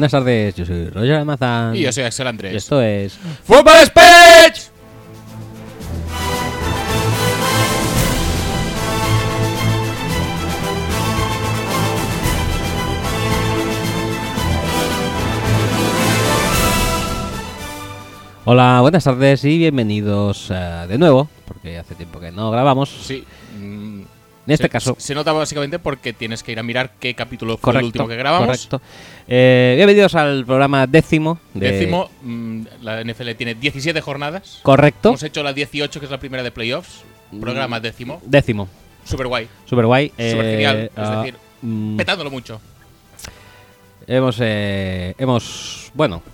Buenas tardes. Yo soy Roger Almazán. Y yo soy Axel Andrés. Y esto es. ¡Fútbol Speech! Hola, buenas tardes y bienvenidos eh, de nuevo, porque hace tiempo que no grabamos. Sí. mm, En este se- caso, Se nota básicamente porque tienes que ir a mirar qué capítulo fue correcto. el último que grabamos. Correcto. Eh, bienvenidos al programa décimo. De... Décimo, mm, la NFL tiene 17 jornadas. Correcto. Hemos hecho la 18, que es la primera de playoffs. Programa décimo. Décimo. Super guay. Super guay. Eh, genial. Es ah, decir, mm, petándolo mucho. hemos, eh, hemos, bueno,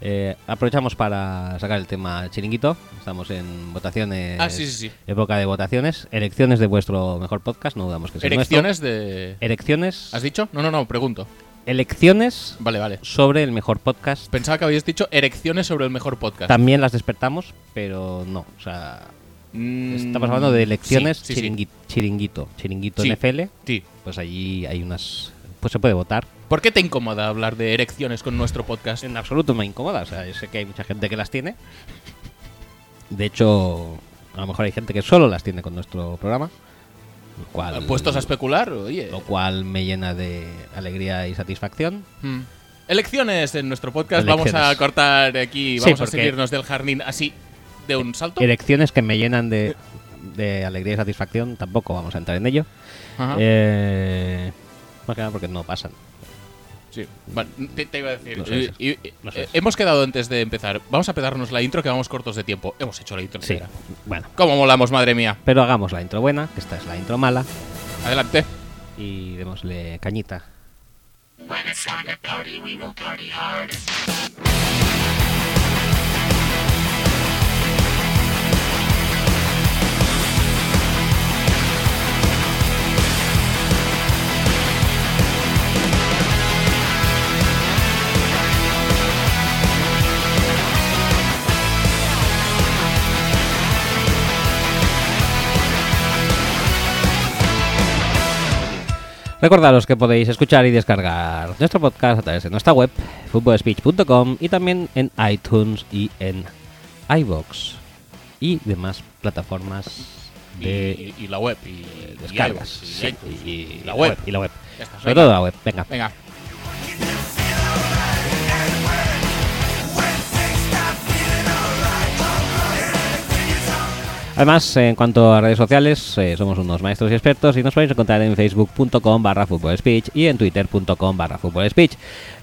eh, aprovechamos para sacar el tema chiringuito. Estamos en votaciones. Ah, sí, sí, sí. Época de votaciones. Elecciones de vuestro mejor podcast. No dudamos que sea el nuestro. Erecciones de. Elecciones. ¿Has dicho? No, no, no, pregunto. Elecciones Vale, vale. sobre el mejor podcast. Pensaba que habías dicho erecciones sobre el mejor podcast. También las despertamos, pero no. O sea, Mm, estamos hablando de elecciones sí, sí, sí. chiringui- chiringuito. Chiringuito. NFL. Sí. Pues allí hay unas. Pues se puede votar. ¿Por qué te incomoda hablar de erecciones con nuestro podcast? En absoluto me incomoda. O sea, yo sé que hay mucha gente que las tiene. De hecho, a lo mejor hay gente que solo las tiene con nuestro programa. Lo cual, Puestos a especular, oye. lo cual me llena de alegría y satisfacción. Mm. Elecciones en nuestro podcast. Vamos a cortar aquí. Sí, Vamos a seguirnos del jardín así de un salto. Elecciones que me llenan de, de alegría y satisfacción. Tampoco vamos a entrar en ello. Ajá. Eh, más que nada porque no pasan. Sí. Vale, te, te iba a decir. No sé, eh, y- y- no sé. eh, hemos quedado antes de empezar. Vamos a pedarnos la intro que vamos cortos de tiempo. Hemos hecho la intro. Sí, entera. bueno. ¿Cómo molamos, madre mía? Pero hagamos la intro buena, que esta es la intro mala. Adelante. Y démosle cañita. Recordaros que podéis escuchar y descargar nuestro podcast a través de nuestra web, footballspeech.com y también en iTunes y en iBox y demás plataformas Y, de y- y la web. Y, descargas. y Sí, la web. Y la web. Ya está, Sobre todo la web. Venga. Venga. Además, en cuanto a redes sociales, eh, somos unos maestros y expertos y nos podéis encontrar en facebook.com barra speech y en twitter.com barra speech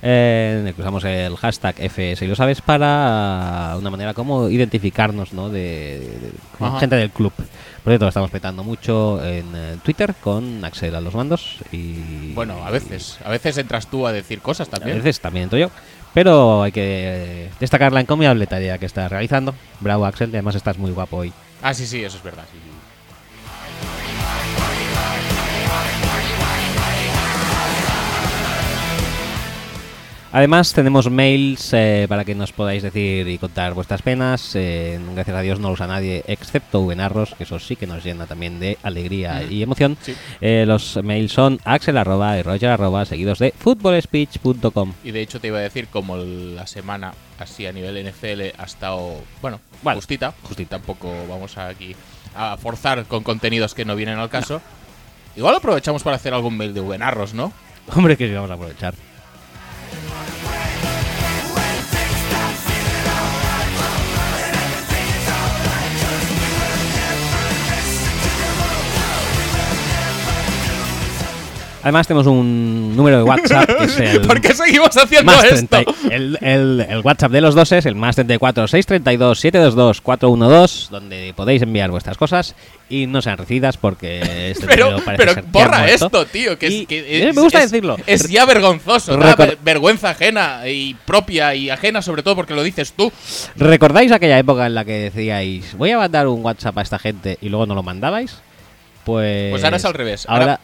eh, usamos el hashtag FS y lo sabes para una manera como identificarnos ¿no? de, Ajá. gente del club. Por cierto, lo estamos petando mucho en eh, Twitter con Axel a los mandos y... Bueno, a veces. A veces entras tú a decir cosas A también. veces también entro yo. Pero hay que eh, destacar la encomiable tarea que estás realizando. Bravo, Axel. y Además, estás muy guapo hoy. Ah, sí, sí, eso es verdad. sí, sí. Además, tenemos mails eh, para que nos podáis decir y contar vuestras penas. Eh, gracias a Dios no usa nadie, excepto Venarros, que eso sí que nos llena también de alegría y emoción. Sí. Eh, los mails son axel arroba y roger arroba, seguidos de footballspeech.com. Y de hecho te iba a decir, como la semana así a nivel NFL ha estado, bueno, Vale. justita, justita, tampoco vamos aquí a forzar con contenidos que no vienen al caso. Igual aprovechamos para hacer algún mail de buenarros, ¿no? Hombre, que sí vamos a aprovechar. Fire. Además tenemos un número de WhatsApp que es el ¿Por qué seguimos haciendo más esto? 30 el, el- el WhatsApp de los dos es el más 34 632 722 412 donde podéis enviar vuestras cosas y no sean recibidas porque este Pero, parece pero ser que borra muerto. esto, tío, que, Y- es, que eh, es- me gusta es- decirlo. Es ya vergonzoso, da ver- vergüenza ajena y propia y ajena sobre todo porque lo dices tú. ¿Recordáis aquella época en la que decíais voy a mandar un WhatsApp a esta gente y luego no lo mandabais? Pues, Pues ahora es al revés. Ahora, Ahora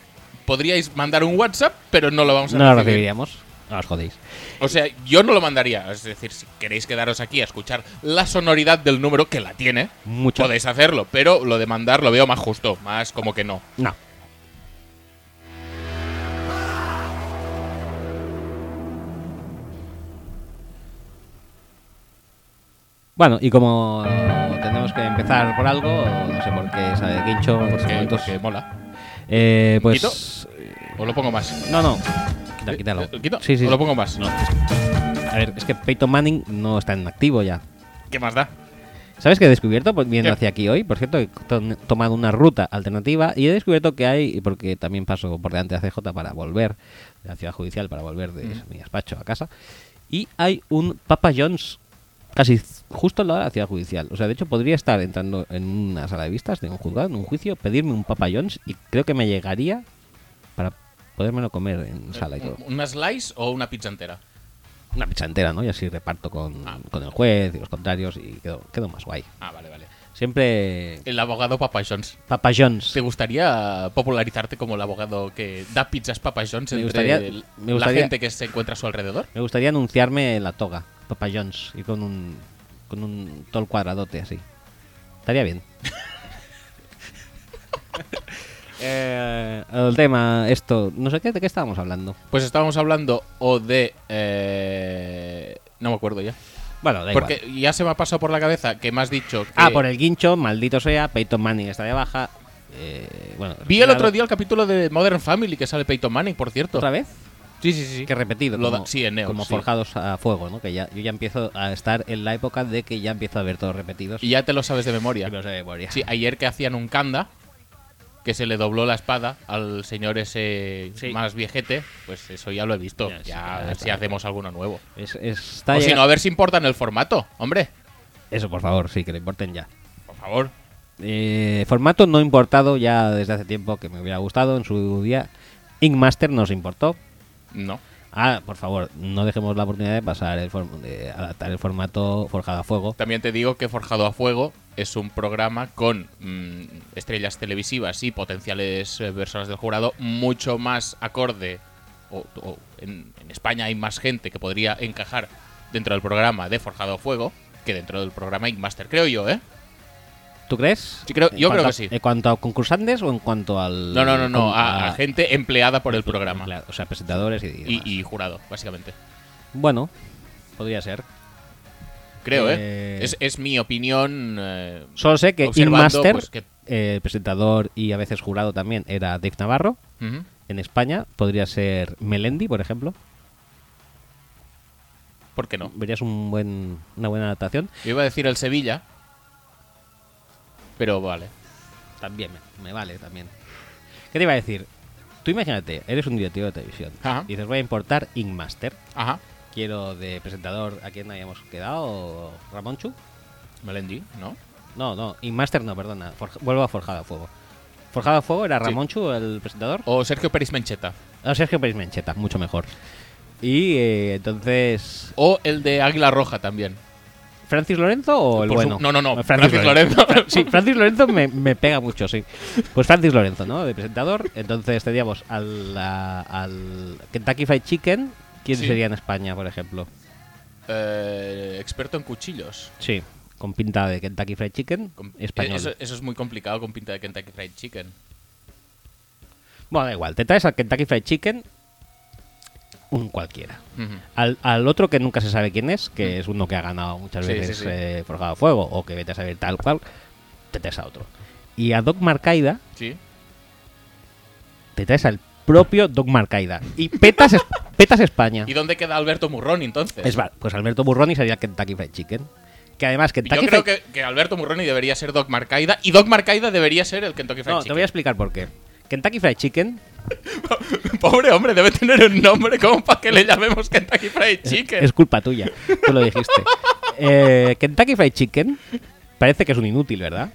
podríais mandar un WhatsApp, pero no lo vamos a No recibir. lo recibiríamos. No os jodéis. O sea, yo no lo mandaría. Es decir, si queréis quedaros aquí a escuchar la sonoridad del número que la tiene, podéis hacerlo, pero lo de mandar lo veo más justo, más como que no. No. Bueno, y como tenemos que empezar por algo, no sé por qué, sabe, Quincho, por qué, momentos. Porque mola. Eh, pues. ¿Quito? ¿O lo pongo más? No, no. Quita, quítalo. Eh, ¿Quito? Sí, sí. ¿O lo pongo más? No, a ver, es que Peyton Manning no está en activo ya. ¿Qué más da? ¿Sabes qué he descubierto pues, viendo ¿Qué? hacia aquí hoy? Por cierto, he to- tomado una ruta alternativa y he descubierto que hay, porque también paso por delante de ACJ para volver, de la ciudad judicial, para volver de mi despacho a casa, y hay un Papa John's casi justo al lado de la ciudad judicial. O sea, de hecho, podría estar entrando en una sala de vistas de un juzgado, en un juicio, pedirme un Papa John's y creo que me llegaría para podérmelo comer en sala y todo. ¿Una slice o una pizza entera? Una pizza entera, ¿no? Y así reparto con, Ah. con el juez y los contrarios y quedo, quedo más guay. Ah, vale, vale. Siempre El abogado Papa John's. Papa John's. ¿Te gustaría popularizarte como el abogado que da pizzas Papa John's Me entre gustaría- el- me la gustaría- gente que se encuentra a su alrededor? Me gustaría anunciarme en la toga, Papa John's, y con un con un todo el cuadradote así. Estaría bien. Eh, el tema, esto, no sé qué, de qué estábamos hablando. Pues estábamos hablando o de... eh, no me acuerdo ya. Bueno, da Porque igual. ya se me ha pasado por la cabeza que me has dicho que... Ah, por el guincho, maldito sea, Peyton Manning está de baja. Eh, bueno, Vi el otro día el capítulo de Modern Family que sale Peyton Manning, por cierto. ¿Otra vez? Sí, sí, sí. Que repetido, Lo como, da- sí, en Neo, como sí. forjados a fuego, ¿no? Que ya, yo ya empiezo a estar en la época de que ya empiezo a ver todos repetidos. Y ya te lo sabes de memoria. Y lo sé de memoria. Sí, ayer que hacían un kanda, que se le dobló la espada al señor ese Sí. más viejete, pues eso ya lo he visto. Ya, Ya, sí, a ver si hacemos alguno nuevo. Es, o si no, a ver si importan el formato, hombre. Eso, por favor, sí, que lo importen ya. Por favor. Eh, formato no importado ya desde hace tiempo que me hubiera gustado en su día. Inkmaster nos importó. No. Ah, por favor, no dejemos la oportunidad de pasar el de adaptar el formato forjado a fuego. También te digo que Forjado a Fuego es un programa con mm, estrellas televisivas y potenciales eh, personas del jurado mucho más acorde. O, en, en España hay más gente que podría encajar dentro del programa de Forjado a Fuego que dentro del programa Inkmaster, creo yo, ¿eh? ¿Tú crees? Sí, creo- En yo creo que sí. ¿En cuanto a concursantes o en cuanto al.? No, no, no, no, a, a gente empleada por el programa. O sea, presentadores y. Y, demás. y jurado, básicamente. Bueno, podría ser. Creo, ¿eh? Eh, Es, es mi opinión. eh, Solo sé que Inkmaster, pues, que- eh, presentador y a veces jurado también, era Dave Navarro. En España podría ser Melendi, por ejemplo. ¿Por qué no? Verías un buen, una buena adaptación. Yo iba a decir el Sevilla. Pero vale. También me, me vale, también. ¿Qué te iba a decir? Tú imagínate, eres un directivo de televisión. Ajá. Y dices, voy a importar Inkmaster. Ajá. Quiero de presentador, ¿a quién habíamos quedado? ¿Ramón Chu? Melendi, ¿no? No, no, Inmaster no, perdona. Forja- vuelvo a Forjado a Fuego. Forjado a Fuego era Sí. Ramonchu, el presentador. O Sergio Peris Mencheta. O Sergio Pérez Mencheta, mucho mejor. Y eh, entonces. O el de Águila Roja también. ¿Francis Lorenzo o el Por su- bueno? no, no, no, Francis, Francis Lorenzo. Lorenzo. sí, Francis Lorenzo me, me pega mucho, sí. Pues Francis Lorenzo, ¿no? De presentador. Entonces tendríamos al, al Kentucky Fried Chicken. ¿Quién Sí. sería en España, por ejemplo? Eh, experto en cuchillos. Sí, con pinta de Kentucky Fried Chicken. Com- español. Eso, eso es muy complicado con pinta de Kentucky Fried Chicken. Bueno, da igual. Te traes al Kentucky Fried Chicken. Un cualquiera. Al, al otro que nunca se sabe quién es, que es uno que ha ganado muchas Sí, veces sí, sí. eh, Forjado Fuego, o que vete a saber tal cual, te traes a otro. Y a Doc Marcaida, Sí. te traes al propio Doc Marcaida. Y petas, es- petas España. ¿Y dónde queda Alberto Murroni entonces? Es pues Alberto Burroni sería Kentucky Fried Chicken. Que además Yo Kentucky creo Fried que, que Alberto Murroni debería ser Doc Marcaida y Doc Marcaida debería ser el Kentucky Fried No, te Chicken. voy a explicar por qué. Kentucky Fried Chicken Pobre hombre, debe tener un nombre como para que le llamemos Kentucky Fried Chicken. es culpa tuya. Tú lo dijiste. Eh, Kentucky Fried Chicken parece que es un inútil, ¿verdad?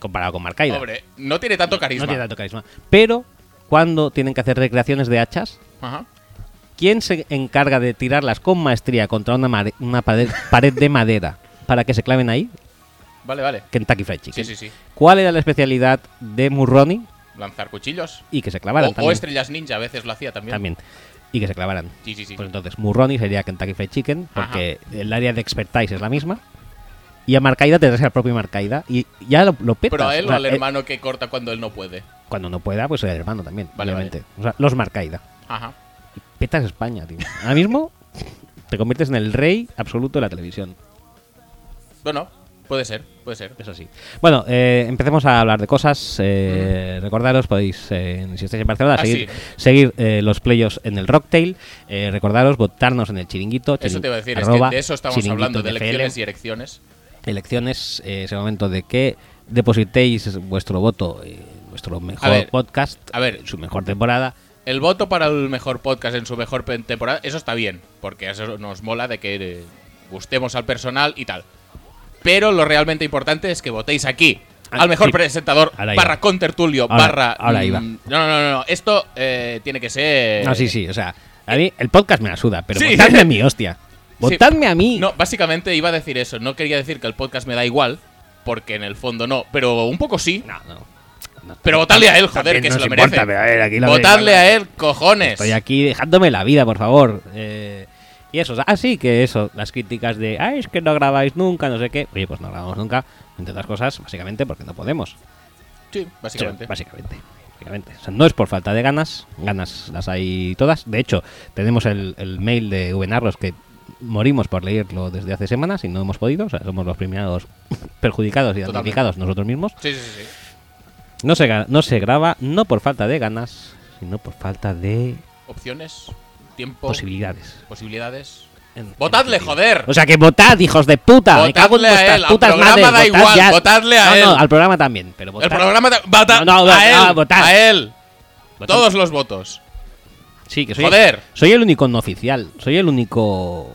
Comparado con Marcaida. Hombre, no tiene tanto carisma. No tiene tanto carisma. Pero cuando tienen que hacer recreaciones de hachas, Ajá. ¿quién se encarga de tirarlas con maestría contra una, pared, pared de madera para que se claven ahí? Vale, vale. Kentucky Fried Sí, Chicken. sí, sí. ¿Cuál era la especialidad de Murroni? Lanzar cuchillos. Y que se clavaran O, estrellas ninja, a veces lo hacía también. También. Y que se clavaran. Sí, sí, sí. Pues entonces, Murroni sería Kentucky Fried Chicken, porque el área de expertise es la misma. Y a Marcaida tendrás al propio Marcaida. Y ya lo, lo petas. Pero a él O al eh, hermano que corta cuando él no puede. cuando no pueda, pues el hermano también, Vale, obviamente. O sea, los Marcaida. Ajá. Petas España, tío. Ahora mismo te conviertes en el rey absoluto de la televisión. Bueno, puede ser, puede ser. Eso sí. Bueno, eh, empecemos a hablar de cosas. Eh, Recordaros, podéis, eh, si estáis en Barcelona, Ah, seguir, sí. seguir eh, los playoffs en el Rocktail. Eh, recordaros, votarnos en el chiringuito. Eso te iba a decir, es que de eso estamos hablando, de elecciones y elecciones. Elecciones, eh, es el momento de que depositéis vuestro voto vuestro mejor ver, podcast, a ver. su mejor temporada. El voto para el mejor podcast en su mejor temporada, eso está bien, porque eso nos mola de que gustemos al personal y tal. Pero lo realmente importante es que votéis aquí. Ah, al mejor sí. presentador, barra contertulio, barra... ahora iba. mm, No, no, no, no, esto eh, tiene que ser... No, sí, sí, o sea, a mí el podcast me la suda, pero Sí. votadme a mí, hostia. Sí. Votadme a mí. No, básicamente iba a decir eso. No quería decir que el podcast me da igual, porque en el fondo no, pero un poco sí. no. no. No, Pero votadle a él, joder, que se lo merece. pero a ver, aquí lo Votadle a él, cojones. Estoy aquí dejándome la vida, por favor. Eh, y eso, ah, sí, que eso, las críticas de, ah, es que no grabáis nunca, no sé qué. Oye, pues no grabamos nunca, entre otras cosas, básicamente porque no podemos. Sí, básicamente. Sí, básicamente. básicamente. O sea, no es por falta de ganas, ganas las hay todas. De hecho, tenemos el, el mail de Venarros que morimos por leerlo desde hace semanas y no hemos podido. O sea, somos los primeros perjudicados y damnificados nosotros mismos. Sí, sí, sí. No se, no se graba, no por falta de ganas, sino por falta de Opciones, tiempo, posibilidades. posibilidades. En- ¡Votadle, en- joder! O sea que votad, hijos de puta. Me cago en Votadle a él, al putas programa madres, da igual, ya. votadle a No, él. no, al programa también, pero votad. El programa vota No, no, a él, no, votad. a él. Votad. Todos los votos. Sí, que soy, Joder. soy el único no oficial. Soy el único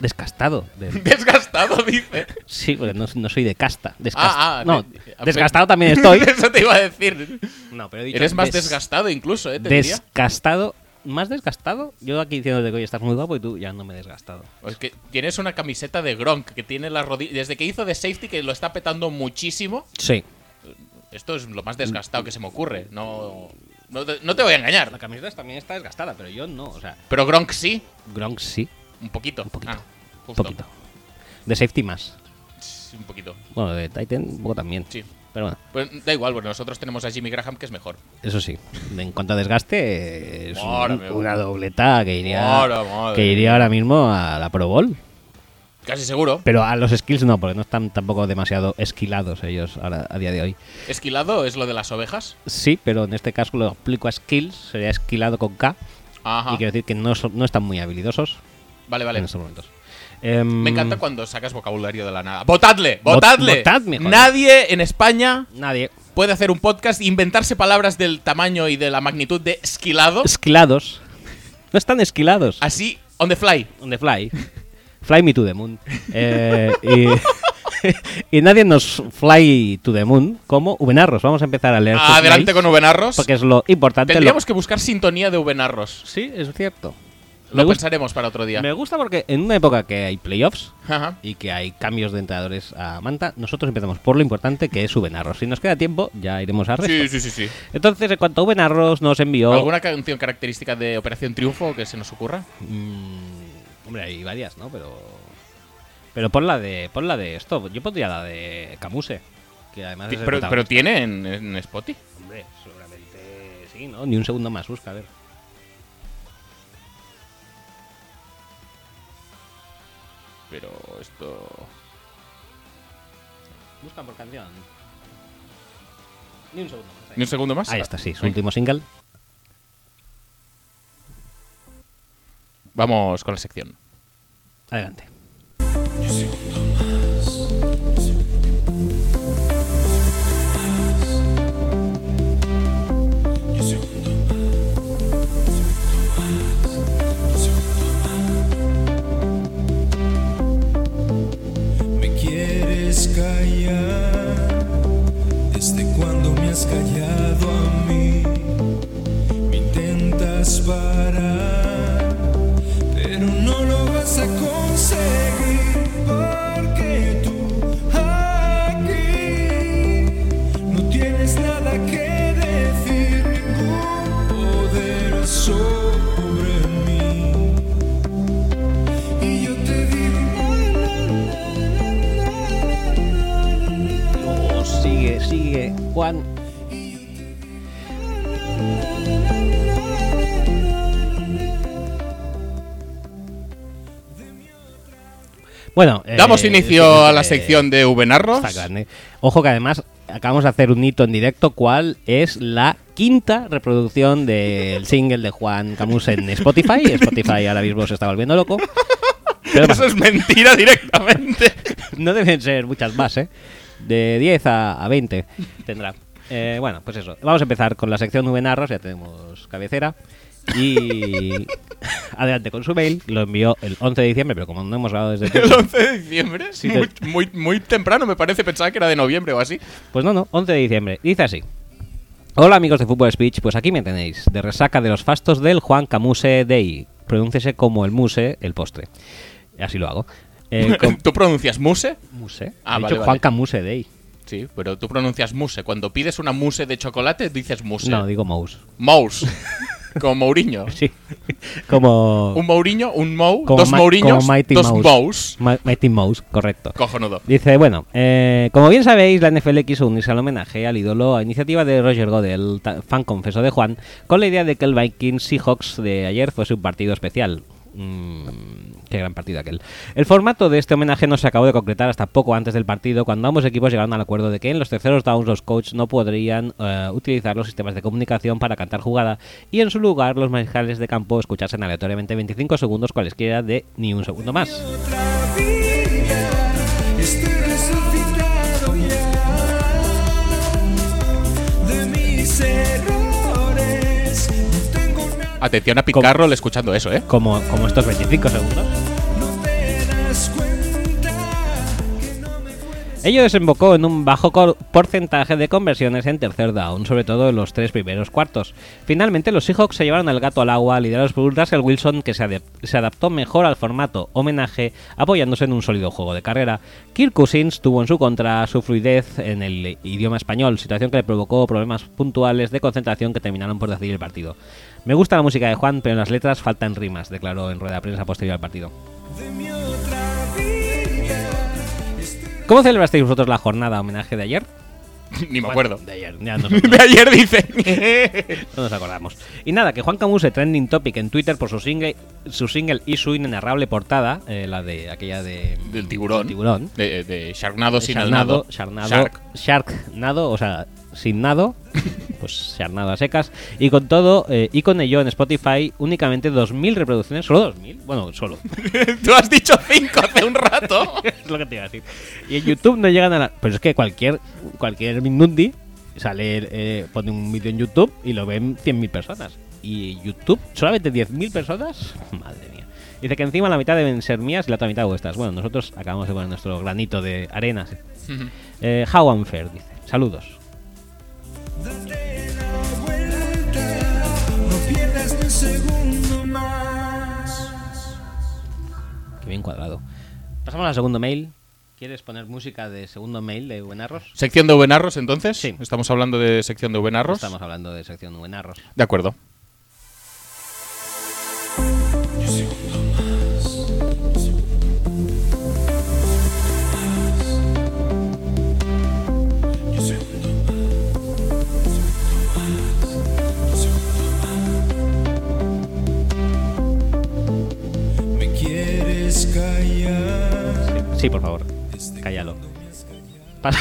desgastado. del- Desgastado, dice. Sí, porque no, no soy de casta. Desgast- Ah, ah, no, de- desgastado también estoy. Eso te iba a decir. No, pero he dicho Eres más des- desgastado incluso, ¿eh? Te. Desgastado. ¿Más desgastado? Yo aquí diciéndote que hoy estás muy guapo y tú ya no me he desgastado. Es que tienes una camiseta de Gronk que tiene la rodilla. Desde que hizo de safety, que lo está petando muchísimo. Sí. Esto es lo más desgastado que se me ocurre. No, no, te, no te voy a engañar. La camiseta también está desgastada, pero yo no. O sea, Pero Gronk sí. Gronk sí, Un poquito. Un poquito. Ah, un justo. poquito. De safety más. Sí, Un poquito. Bueno, de Titan un poco también. Sí. Pero bueno, Pues da igual, porque nosotros tenemos a Jimmy Graham, que es mejor. eso sí. En cuanto a desgaste, es un- una dobleta que iría, que iría ahora mismo a la Pro Bowl. Casi seguro. Pero a los skills no, porque no están tampoco demasiado esquilados ellos ahora, a día de hoy. Esquilado es lo de las ovejas. Sí, pero en este caso lo aplico a skills, sería esquilado con K. Ajá. Y quiero decir que no, no están muy habilidosos Vale, vale. en estos momentos. Em, Me encanta cuando sacas vocabulario de la nada. ¡Votadle! ¡Votadle! votadme, joder. Nadie en España Nadie. puede hacer un podcast e inventarse palabras del tamaño y de la magnitud de esquilado. Esquilados. No están esquilados. Así, on the fly. On the fly. Fly me to the moon. Eh, y, y nadie nos fly to the moon como Ubenarros. Vamos a empezar a leer. sus Adelante mails, con Ubenarros. Porque es lo importante. lo- Tendríamos que buscar sintonía de Ubenarros. Sí, es cierto. Lo pensaremos para otro día. me gusta porque en una época que hay playoffs Ajá. y que hay cambios de entrenadores a Manta, nosotros empezamos por lo importante que es Ubenarros. Si nos queda tiempo, ya iremos a resto. Sí, sí, sí, sí. Entonces, en cuanto a Ubenarros nos envió. ¿Alguna canción característica de Operación Triunfo que se nos ocurra? Mm, hombre, hay varias, ¿no? Pero. Pero pon la de. Pon la de esto. Yo pondría la de Camuse. Que además es Pero, pero tiene en, en Spotify. Hombre, seguramente sí, ¿no? Ni un segundo más busca, a ver. Pero esto. Buscan por canción. Ni un segundo más. ahí. ¿Ni un segundo más? Ahí está, sí, su último single. Vamos con la sección. Adelante. Me Bueno, eh, Damos inicio a la sección de grande. Ojo que además acabamos de hacer un hito en directo, cual es la quinta reproducción del single de Juan Camus en Spotify. Spotify ahora mismo se está volviendo loco. Pero Eso es mentira directamente. no deben ser muchas más, ¿eh? De 10 a, a 20 tendrá. Eh, bueno, pues eso. Vamos a empezar con la sección Nube Narros, ya tenemos cabecera. Y adelante con su mail, lo envió el 11 de diciembre, pero como no hemos grabado desde El tiempo, 11 de diciembre. Sí, muy, te- muy, muy temprano, me parece. Pensaba que era de noviembre o así. Pues no, no, 11 de diciembre. Dice así. Hola amigos de Fútbol Speech, pues aquí me tenéis, de resaca de los fastos del Juan Camuse Day. Pronúncese como el muse, el postre. Así lo hago. Eh, ¿Tú pronuncias muse? muse. Ah, He vale, dicho vale. Juan Camuse Day. Sí, pero tú pronuncias muse. Cuando pides una muse de chocolate, dices muse. No, digo mouse. Mouse. Como Mourinho. Sí. como... Un Mourinho, un Mou, como dos Ma- Mourinhos, como Mighty dos Mouse. Ma- Mighty Mouse, correcto. Cojonudo. Dice, bueno, eh, como bien sabéis, la NFL quiso unirse al homenaje al ídolo a iniciativa de Roger Goodell, ta- fan confeso de Juan, con la idea de que el Vikings Seahawks de ayer fuese un partido especial. Mm, qué gran partido aquel. El formato de este homenaje no se acabó de concretar hasta poco antes del partido, cuando ambos equipos llegaron al acuerdo de que en los terceros downs los coaches no podrían eh, utilizar los sistemas de comunicación para cantar jugada y en su lugar los mariscales de campo escuchasen aleatoriamente 25 segundos cualesquiera de ni un segundo más. Nada, Atención a Picarro escuchando eso, ¿eh? Como, como estos 25 segundos. Ello desembocó en un bajo porcentaje de conversiones en tercer down, sobre todo en los tres primeros cuartos. Finalmente, los Seahawks se llevaron el gato al agua, liderados por Russell Wilson, que se, se adaptó mejor al formato homenaje, apoyándose en un sólido juego de carrera. Kirk Cousins tuvo en su contra su fluidez en el idioma español, situación que le provocó problemas puntuales de concentración que terminaron por decidir el partido. Me gusta la música de Juan, pero en las letras faltan rimas, declaró en rueda de prensa posterior al partido. ¿Cómo celebrasteis vosotros la jornada homenaje de ayer? Ni me acuerdo. De ayer, ya nosotros. De ayer dice. No nos acordamos. Y nada, que Juan Camuse trending topic en Twitter por su single, su single y su inenarrable portada, eh, la de aquella de Del tiburón. tiburón. De, de Sharknado sin el Sharknado, nado. Sharknado, Shark. Sharknado, o sea, sin nado, pues Sharknado a secas. Y con todo, eh, y con ello en Spotify, únicamente 2.000 reproducciones. ¿Solo 2.000? Bueno, solo. Tú has dicho cinco hace un rato. es lo que te iba a decir. Y en YouTube no llegan a la... Pero es que cualquier, cualquier Minundi sale, eh, pone un vídeo en YouTube y lo ven 100.000 personas. Y YouTube, solamente 10.000 personas. Madre mía. Dice que encima la mitad deben ser mías y la otra mitad vuestras. Bueno, nosotros acabamos de poner nuestro granito de arena. sí. Eh, how unfair, dice. Saludos. Date la vuelta, no pierdas ni un segundo más. Qué bien cuadrado. Pasamos al segundo mail. ¿Quieres poner música de segundo mail de Buenarros? Sección de Ubenarros, entonces. Sí. Estamos hablando de sección de Ubenarros. Estamos hablando de sección Buenarros. De acuerdo. Sí, por favor. Cállalo. Pas-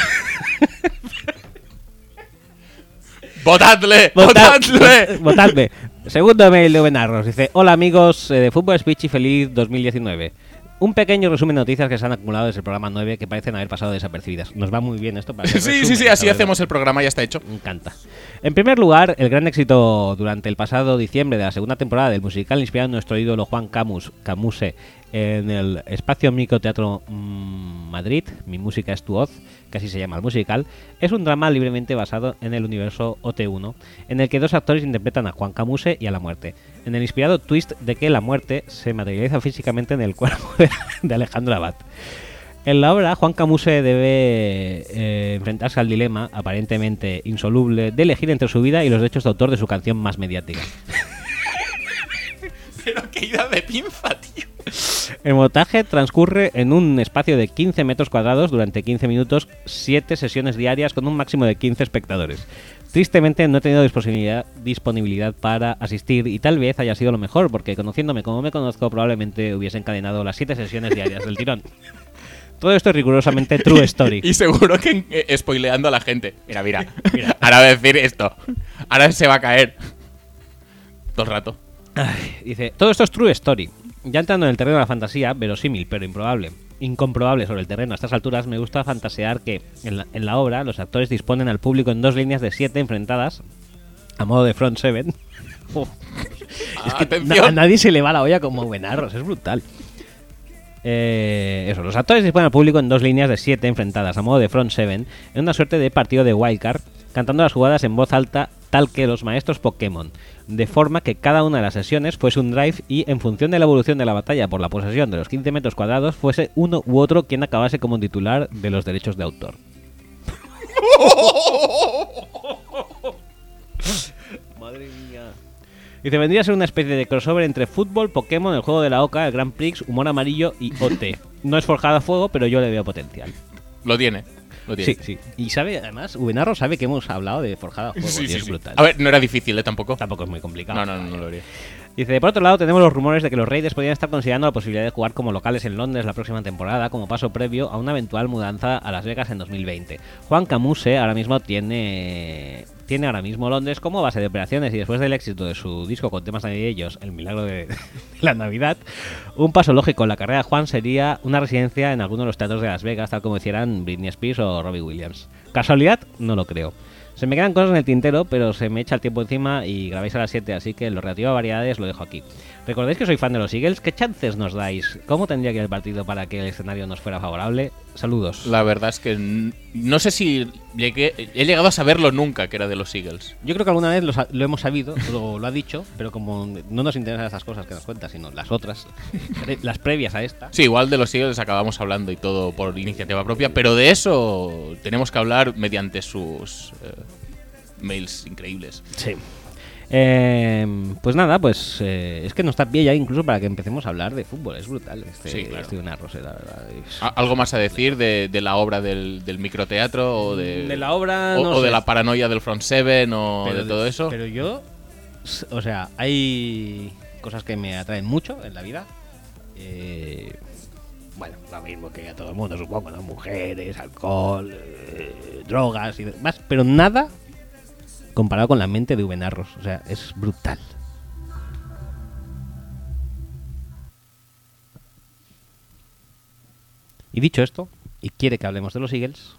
¡Votadle! Votad- ¡Votadle! Votadme. Segundo mail de Benarros. Dice: Hola amigos eh, de Fútbol Speech y feliz 2019. Un pequeño resumen de noticias que se han acumulado desde el programa 9 que parecen haber pasado desapercibidas. Nos va muy bien esto para hacer Sí, sí, sí, así la hacemos el programa, ya está hecho. Me encanta. En primer lugar, el gran éxito durante el pasado diciembre de la segunda temporada del musical inspirado en nuestro ídolo Juan Camus, Camuse en el Espacio Microteatro mm, Madrid, Mi música es tu voz, que así se llama el musical, es un drama libremente basado en el universo OT1, en el que dos actores interpretan a Juan Camuse y a la muerte, en el inspirado twist de que la muerte se materializa físicamente en el cuerpo de, Alejandro Abad. En la obra, Juan Camuse debe eh, enfrentarse al dilema, aparentemente insoluble, de elegir entre su vida y los derechos de autor de su canción más mediática. Pero qué ida de pinza, tío. El montaje transcurre en un espacio de 15 metros cuadrados durante 15 minutos, 7 sesiones diarias con un máximo de 15 espectadores. Tristemente no he tenido disponibilidad, disponibilidad para asistir y tal vez haya sido lo mejor, porque conociéndome como me conozco probablemente hubiese encadenado las 7 sesiones diarias del tirón. Todo esto es rigurosamente true story. Y seguro que eh, spoileando a la gente. Mira, mira. Ahora va a decir esto. Ahora se va a caer. Todo el rato. Ay, dice, todo esto es true story. Ya entrando en el terreno de la fantasía, verosímil pero improbable, incomprobable sobre el terreno a estas alturas, me gusta fantasear que en la, en la obra los actores disponen al público en dos líneas de siete enfrentadas a modo de front seven. Uf. Es que na- a nadie se le va la olla como Buenarros, es brutal. Eh, eso, los actores disponen al público en dos líneas de siete enfrentadas a modo de front seven en una suerte de partido de wildcard, cantando las jugadas en voz alta tal que los maestros Pokémon, de forma que cada una de las sesiones fuese un drive y en función de la evolución de la batalla por la posesión de los 15 metros cuadrados fuese uno u otro quien acabase como titular de los derechos de autor. Madre mía. Dice, vendría a ser una especie de crossover entre fútbol, Pokémon, el juego de la Oca, el Grand Prix, humor amarillo y OT. No es forjada a fuego, pero yo le veo potencial. Lo tiene. Lo tiene. Sí, sí. Y sabe, además, Ubenarro sabe que hemos hablado de forjada a fuego. Sí, y sí, es sí. brutal. A ver, no era difícil, ¿eh? Tampoco. Tampoco es muy complicado. No, no, no, no lo haría. Dice, por otro lado, tenemos los rumores de que los Raiders podrían estar considerando la posibilidad de jugar como locales en Londres la próxima temporada, como paso previo a una eventual mudanza a Las Vegas en 2020. Juan Camuse ahora mismo tiene tiene ahora mismo Londres como base de operaciones y después del éxito de su disco con temas navideños, El Milagro de la Navidad, un paso lógico en la carrera de Juan sería una residencia en alguno de los teatros de Las Vegas, tal como hicieran Britney Spears o Robbie Williams. ¿Casualidad? No lo creo. Se me quedan cosas en el tintero, pero se me echa el tiempo encima y grabáis a las 7, así que lo relativo a variedades lo dejo aquí. ¿Recordáis que soy fan de los Eagles? ¿Qué chances nos dais? ¿Cómo tendría que ir el partido para que el escenario nos fuera favorable? Saludos. La verdad es que n- no sé si llegué, he llegado a saberlo nunca que era de los Eagles. Yo creo que alguna vez lo, lo hemos sabido, lo, lo ha dicho, pero como no nos interesan esas cosas que nos cuenta, sino las otras, las previas a esta. Sí, igual de los Eagles acabamos hablando y todo por iniciativa propia, pero de eso tenemos que hablar mediante sus eh, mails increíbles. Sí. Eh, pues nada, pues eh, es que no está bien ya incluso para que empecemos a hablar de fútbol. Es brutal este, Sí, claro. este una rosera, la verdad. Es- ¿Algo más a decir de, de la obra del, del microteatro o de, De la obra, o, no o de la paranoia del Front Seven o Pero de todo eso? Pero yo, o sea, hay cosas que me atraen mucho en la vida. Eh, bueno, lo mismo que a todo el mundo, supongo, ¿no? Mujeres, alcohol, eh, drogas y demás, pero nada comparado con la mente de Ubenarros. O sea, es brutal. Y dicho esto, y quiere que hablemos de los Eagles,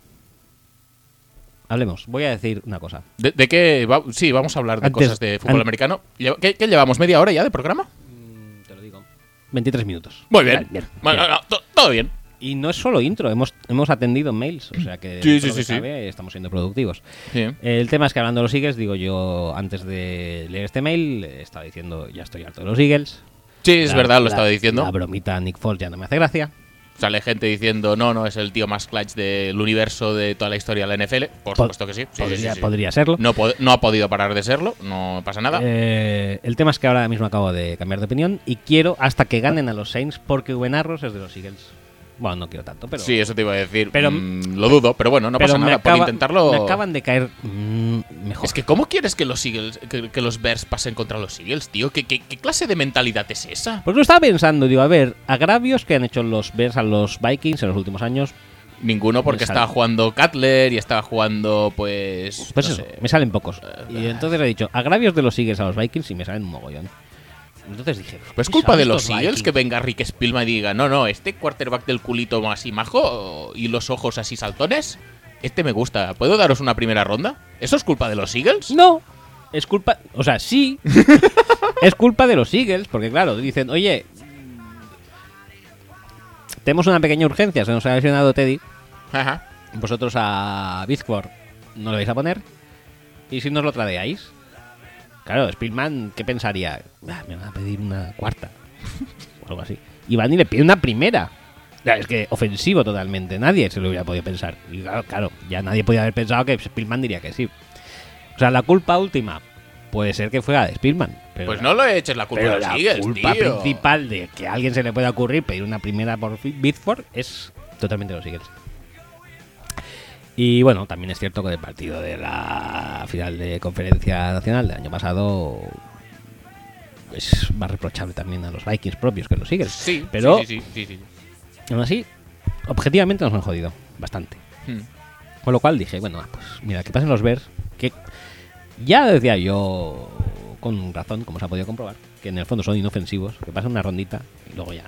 hablemos. Voy a decir una cosa. ¿De, de qué? va- sí, vamos a hablar de Antes- cosas de fútbol an- americano. ¿Qué, qué llevamos? ¿Media hora ya de programa? Te lo digo. 23 minutos. Muy bien. Bien, Bueno, bien. no, to- todo bien. Y no es solo intro, hemos, hemos atendido mails, o sea que, Sí, sí, que sí, estamos siendo productivos. El tema es que hablando de los Eagles, digo yo, antes de leer este mail, estaba diciendo, ya estoy harto de los Eagles. Sí, es La- verdad, lo la- estaba diciendo. La bromita Nick Foles ya no me hace gracia. Sale gente diciendo, no, no, es el tío más clutch del universo de toda la historia de la NFL. Por Po- supuesto que sí. Podría, podría serlo. No ha podido parar de serlo, no pasa nada. Eh, el tema es que ahora mismo acabo de cambiar de opinión y quiero hasta que ganen a los Saints porque Buenarros es de los Eagles. Bueno, no quiero tanto, pero... sí, eso te iba a decir. pero- Mm, lo dudo, pero bueno, no pero pasa nada. acaba- por intentarlo. Me acaban de caer mm, mejor. Es que, ¿cómo quieres que los Eagles, que, que los Bears pasen contra los Eagles, tío? ¿Qué, qué, qué clase de mentalidad es esa? Pues lo estaba pensando, digo, a ver, agravios que han hecho los Bears a los Vikings en los últimos años, Ninguno, porque estaba jugando Cutler y estaba jugando, pues. pues no eso, sé. me salen pocos. Y entonces he dicho, agravios de los Eagles a los Vikings y me salen un mogollón. Entonces dije, Pues ¿qué culpa de los Eagles Vikings? que venga Rick Spielman y diga, no, no, este quarterback del culito así majo y los ojos así saltones, este me gusta. ¿Puedo daros una primera ronda? ¿Eso es culpa de los Eagles? No, es culpa, o sea, sí, es culpa de los Eagles, porque claro, dicen, oye, tenemos una pequeña urgencia, se nos ha lesionado Teddy, Ajá. vosotros a Bizkor no lo vais a poner, y si nos lo tradeáis, claro, Spielman, ¿qué pensaría? "Ah, me van a pedir una cuarta, o algo así, y le pide una primera. Es que ofensivo totalmente, nadie se lo hubiera podido pensar. Y claro, claro, ya nadie podía haber pensado que Spielman diría que sí. O sea, la culpa última puede ser que fuera de Spielman. Pero Pues la- no lo eches la culpa pero la Eagles, culpa tío. principal de que a alguien se le pueda ocurrir pedir una primera por Bitford es totalmente los Eagles. Y bueno, también es cierto que el partido de la final de conferencia nacional del año pasado es más reprochable también a los Vikings propios que a los Eagles. Sí, pero sí, sí, sí, sí, sí. aún así objetivamente nos han jodido bastante. Hmm. Con lo cual dije, bueno, ah, pues mira, que pasen los Bears, que ya decía yo con razón, como se ha podido comprobar, que en el fondo son inofensivos, que pasen una rondita y luego ya.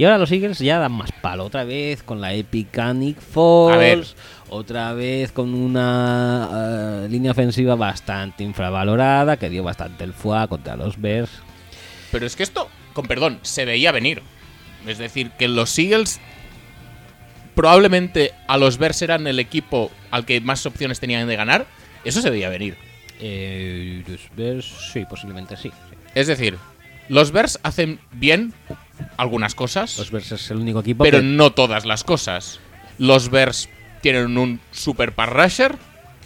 Y ahora los Eagles ya dan más palo, otra vez con la ver. Foles, otra vez con una eh, línea ofensiva bastante infravalorada, que dio bastante el fuá contra los Bears. Pero es que esto, con perdón, se veía venir. Es decir, que los Eagles probablemente a los Bears eran el equipo al que más opciones tenían de ganar. Eso se veía venir. Eh, los Bears, sí, posiblemente sí. sí. Es decir, los Bears hacen bien algunas cosas, Los Bears es el único equipo pero que no todas las cosas. Los Bears tienen un super pass rusher.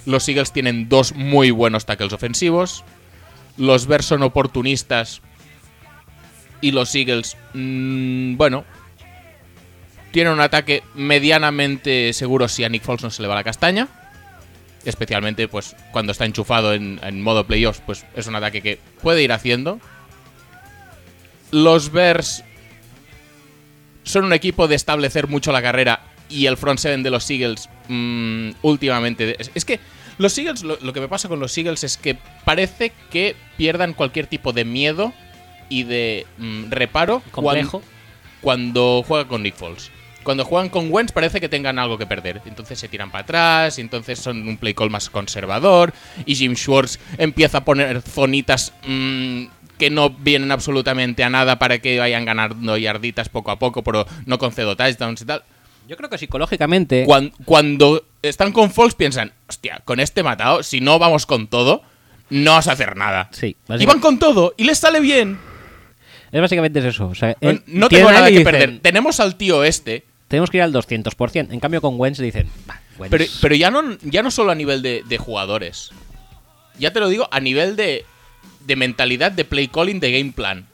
Los Eagles tienen dos muy buenos tackles ofensivos. Los Bears son oportunistas. Y los Eagles, mm, bueno, tienen un ataque medianamente seguro si a Nick Foles no se le va la castaña. Especialmente, pues, cuando está enchufado en, en modo playoffs, pues es un ataque que puede ir haciendo. Los Bears son un equipo de establecer mucho la carrera y el front seven de los Eagles mm, últimamente... Es, es que los Eagles, lo, lo que me pasa con los Eagles es que parece que pierdan cualquier tipo de miedo y de mm, reparo complejo. cuan- cuando juegan con Nick Foles. Cuando juegan con Wentz parece que tengan algo que perder. Entonces se tiran para atrás, y entonces son un play call más conservador. Y Jim Schwartz empieza a poner zonitas mm, que no vienen absolutamente a nada para que vayan ganando yarditas poco a poco, pero no concedo touchdowns y tal. Yo creo que psicológicamente. Cuan- Cuando, están con Foles piensan, hostia, con este matado, si no vamos con todo, no vas a hacer nada. Sí, Y van con todo y les sale bien. Es básicamente es eso. O sea, No, él- no tengo nada que dicen, perder. Tenemos al tío este. Tenemos que ir al 200%. En cambio, con Wentz dicen. "Bah, Wentz". Pero, pero ya, no, ya no solo a nivel de, de jugadores. Ya te lo digo, a nivel de, de mentalidad de play calling, de game plan.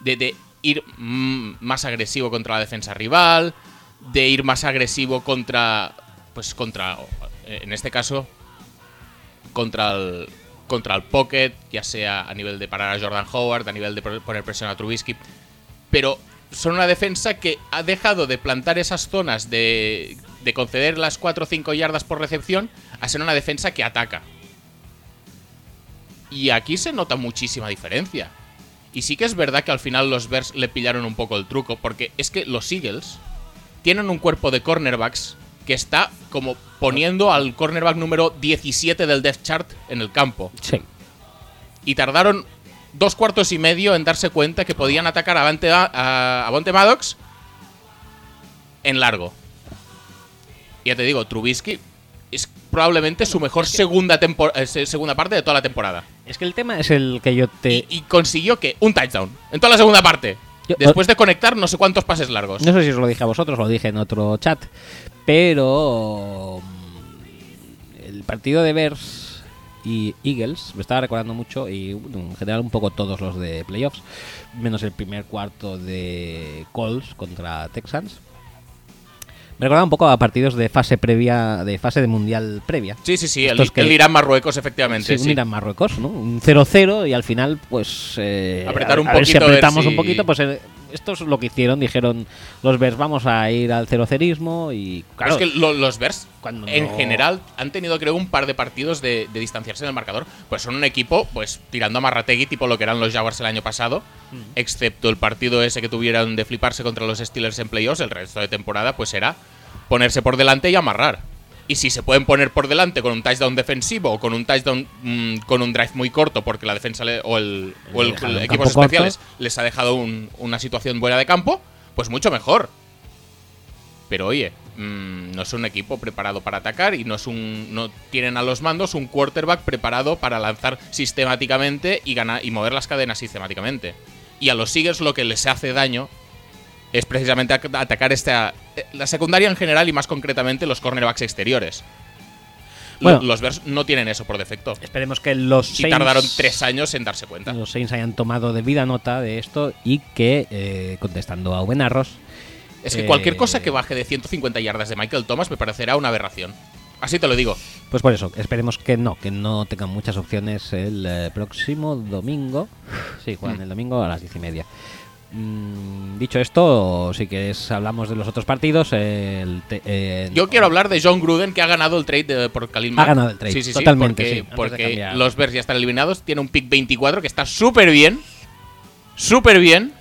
De, de ir mm, más agresivo contra la defensa rival. De ir más agresivo contra. Pues contra. En este caso. Contra el. Contra el pocket. Ya sea a nivel de parar a Jordan Howard. A nivel de poner presión a Trubisky. Pero son una defensa que ha dejado de plantar esas zonas de, de conceder las 4 o 5 yardas por recepción a ser una defensa que ataca. Y aquí se nota muchísima diferencia. Y sí que es verdad que al final los Bears le pillaron un poco el truco, porque es que los Eagles tienen un cuerpo de cornerbacks que está como poniendo al cornerback número 17 del Death Chart en el campo Sí. y tardaron dos cuartos y medio en darse cuenta que podían atacar a Avante, a, a Maddox en largo. Ya te digo, Trubisky es probablemente su mejor segunda, eh, se- segunda parte de toda la temporada. Es que el tema es el que yo te. Y, y consiguió que un touchdown en toda la segunda parte. Yo- Después de conectar no sé cuántos pases largos. No sé si os lo dije a vosotros, lo dije en otro chat. Pero. mm, El partido de Bears y Eagles me estaba recordando mucho, y en general un poco todos los de playoffs, menos el primer cuarto de Colts contra Texans. Me recordaba un poco a partidos de fase previa, de fase de mundial previa. Sí, sí, sí, el, que- el Irán-Marruecos, efectivamente. Sí, sí. un Irán-Marruecos, ¿no? Un 0-0 y al final, pues. eh, Apretar un a ver si poquito, ver apretamos si- un poquito, pues eh, esto es lo que hicieron. Dijeron los Bears, vamos a ir al cerocerismo y. Claro, es que lo- los Bears, cuando en no- general, han tenido, creo, un par de partidos de, de distanciarse en el marcador. Pues son un equipo, pues, tirando a Marrategui, tipo lo que eran los Jaguars el año pasado. Excepto el partido ese que tuvieron de fliparse contra los Steelers en playoffs, el resto de temporada, pues era ponerse por delante y amarrar. Y si se pueden poner por delante con un touchdown defensivo o con un touchdown mm, con un drive muy corto porque la defensa le- o el, o el- equipos corto. especiales les ha dejado un- una situación buena de campo, pues mucho mejor. Pero oye, mm, no es un equipo preparado para atacar y no es un no tienen a los mandos un quarterback preparado para lanzar sistemáticamente y ganar y mover las cadenas sistemáticamente. Y a los Eagles lo que les hace daño es precisamente ac- atacar esta eh, la secundaria en general y más concretamente los cornerbacks exteriores. Bueno. los Bears no tienen eso por defecto. Esperemos que los Y Saints, tardaron tres años en darse cuenta. los Saints hayan tomado debida nota de esto y que, eh, contestando a Buen Arroz, Es que cualquier Eh, cosa que baje de 150 yardas de Michael Thomas me parecerá una aberración. Así te lo digo. pues por eso, esperemos que no, que no tengan muchas opciones el eh, próximo domingo. Sí, juegan Mm. el domingo a las diez y media. Mm, dicho esto, si quieres hablamos de los otros partidos. el te- eh, Yo quiero hablar de John Gruden que ha ganado el trade de- por Khalil Ha Mack. ganado el trade, Sí, sí, sí, totalmente, porque, sí, porque los Bears ya están eliminados. Tiene un pick 24 que está súper bien. Súper bien.